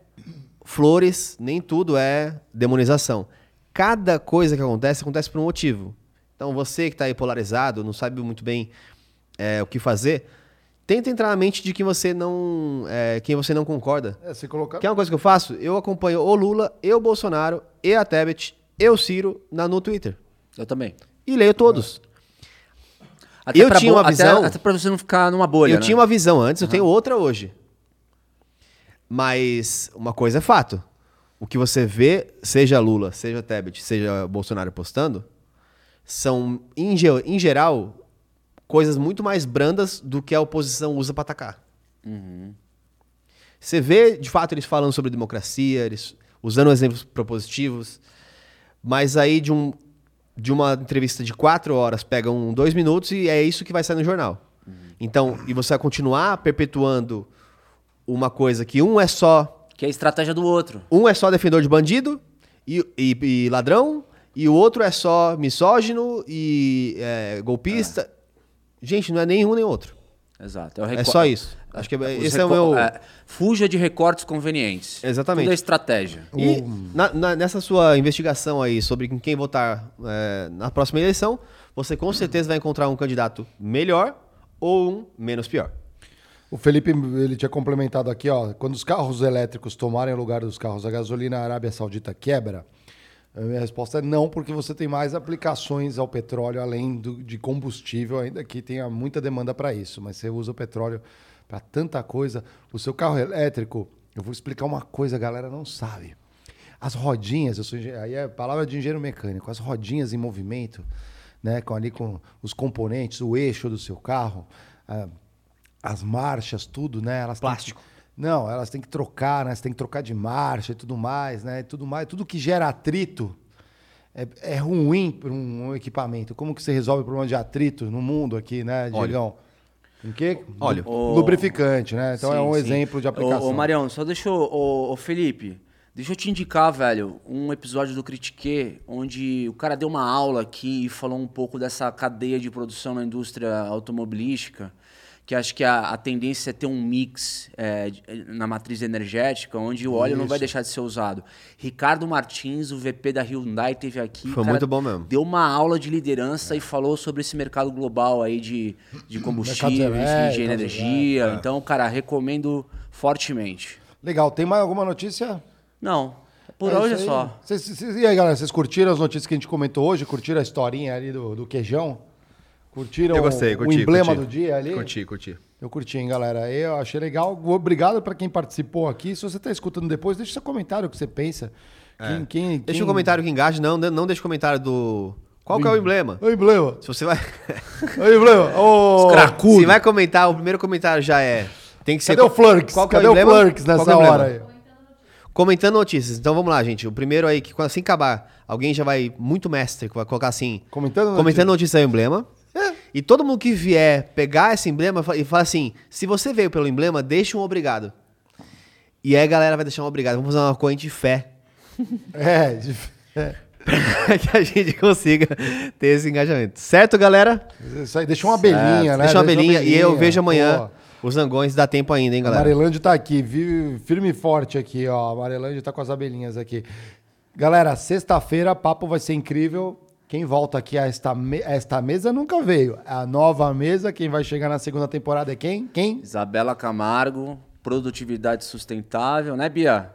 flores, nem tudo é demonização. Cada coisa que acontece, acontece por um motivo. Então, você que está aí polarizado, não sabe muito bem é, o que fazer, tenta entrar na mente de quem você não, é, quem você não concorda. É, se colocar... Que é uma coisa que eu faço? Eu acompanho o Lula, e o Bolsonaro, e a Tebet, e o Ciro na, no Twitter. Eu também. E leio todos. Até Eu pra tinha uma visão- Até, até pra você não ficar numa bolha, eu né? tinha uma visão antes, eu tenho outra hoje. Mas uma coisa é fato. O que você vê, seja Lula, seja Tebet, seja Bolsonaro postando, são, em, em geral, coisas muito mais brandas do que a oposição usa para atacar. Você vê, de fato, eles falando sobre democracia, eles usando exemplos propositivos, mas aí de, um, de uma entrevista de quatro horas pegam dois minutos e é isso que vai sair no jornal. Então, e você vai continuar perpetuando uma coisa que um é só Que é a estratégia do outro. um é só defensor de bandido e, e- e ladrão, e o outro é só misógino e é, golpista. Gente, não é nenhum nem outro. Exato. É, o É recor- só isso. Acho que é- Os esse é o recor- meu. é, fuja de recortes convenientes. Exatamente. Tudo é estratégia. E na- na- nessa sua investigação aí sobre quem votar é, na próxima eleição, você com certeza vai encontrar um candidato melhor ou um menos pior. O Felipe, ele tinha complementado aqui, ó. Quando os carros elétricos tomarem o lugar dos carros a gasolina, a Arábia Saudita quebra? A minha resposta é não, porque você tem mais aplicações ao petróleo além do- de combustível, ainda que tenha muita demanda para isso. Mas você usa o petróleo para tanta coisa. O seu carro elétrico, eu vou explicar uma coisa, a galera não sabe. As rodinhas, eu sou aí é palavra de engenheiro mecânico, as rodinhas em movimento, né, com ali com os componentes, o eixo do seu carro, ah, as marchas, tudo, né? Elas têm que- Plástico. não, elas têm que trocar, né? Você tem que trocar de marcha e tudo mais, né? E tudo mais, tudo que gera atrito é, é ruim para um, um equipamento. Como que você resolve o problema de atrito no mundo aqui, né. Diegão? Com quê? Óleo. Lu- Lubrificante, né? Então é Sim, um sim. exemplo de aplicação. Ô, ô Marião, só deixa eu. Ô, ô, Felipe, deixa eu te indicar, velho, um episódio do Critique, onde o cara deu uma aula aqui e falou um pouco dessa cadeia de produção na indústria automobilística. Que acho que a, a tendência é ter um mix é, de- na matriz energética, onde o óleo não vai Isso. deixar de ser usado. Ricardo Martins, o VP da Hyundai, teve aqui. Foi cara muito bom mesmo. Deu uma aula de liderança e falou sobre esse mercado global aí de, de combustíveis, de elétricos, energia. é. Então, cara, recomendo fortemente. Legal, tem mais alguma notícia? Não, por É hoje é isso só. Cês- cês- e aí, galera, vocês curtiram as notícias que a gente comentou hoje? Curtiram a historinha ali do, do queijão? Curtiram Eu gostei, o curti. emblema curti. do dia ali? Curti, curti. Eu curti, hein, galera. Eu achei legal. Obrigado para quem participou aqui. Se você está escutando depois, deixa seu comentário o que você pensa. Quem, quem, Deixa um comentário que engaje, não, não deixa o comentário do. Qual que é o emblema? Oi, emblema. Se você vai. Oi, emblema. (laughs) Ô, Se vai comentar, o primeiro comentário já é. Tem que ser. Cadê o Flurks? Qual que Cadê é o o emblema? Flurks Qual nessa é o hora aí? Comentando notícias. Então vamos lá, gente. O primeiro aí, que assim acabar, alguém já vai muito mestre, que vai colocar assim. Comentando Comentando notícias é o emblema. E todo mundo que vier pegar esse emblema e falar assim: se você veio pelo emblema, deixa um obrigado. E aí a galera vai deixar um obrigado. Vamos fazer uma corrente de fé. (laughs) É, de- é. (laughs) pra que a gente consiga ter esse engajamento. Certo, galera? Isso aí, deixa uma abelhinha, né? Deixa uma abelhinha e eu vejo amanhã Pô, os zangões. Dá tempo ainda, hein, A galera? Amarelândia tá aqui, firme e forte aqui, ó. A Amarelândia tá com as abelhinhas aqui. Galera, sexta-feira, papo vai ser incrível. Quem volta aqui a esta, me- a esta mesa nunca veio. A nova mesa, quem vai chegar na segunda temporada é quem? Quem? Isabela Camargo, produtividade sustentável, né, Bia?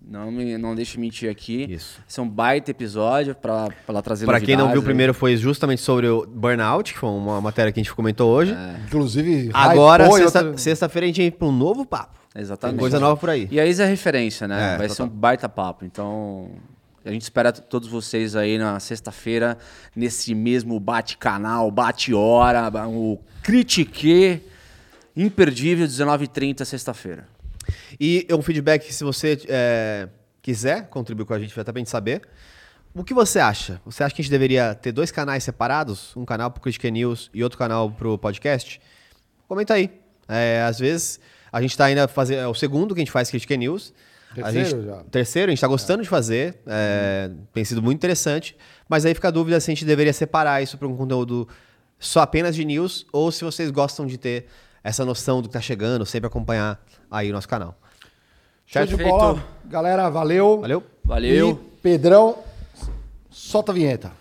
Não, me, não deixe mentir aqui. Isso. Esse é um baita episódio para ela trazer Pra quem não viu, o primeiro foi justamente sobre o burnout, que foi uma matéria que a gente comentou hoje. Inclusive, Agora, hypou e sexta- outra- sexta-feira, a gente vem pra um novo papo. Exatamente. Tem coisa nova por aí. E a Isa é referência, né? É, Vai ser um baita papo. Então, a gente espera todos vocês aí na sexta-feira, nesse mesmo bate-canal, bate-hora, ba- o Critique imperdível, 19h30, sexta-feira. E um feedback, se você é, quiser contribuir com a gente, vai gente saber. O que você acha? Você acha que a gente deveria ter dois canais separados? Um canal pro Critique News e outro canal pro podcast? Comenta aí. É, às vezes A gente tá ainda fazendo. É o segundo que a gente faz Critique News. A Terceiro gente, já? Terceiro, a gente tá gostando de fazer. é, Tem sido muito interessante. Mas aí fica a dúvida se a gente deveria separar isso para um conteúdo só apenas de news ou se vocês gostam de ter essa noção do que tá chegando, sempre acompanhar aí o nosso canal. Show de bola. Galera, valeu. Valeu? Valeu. E Pedrão, solta a vinheta.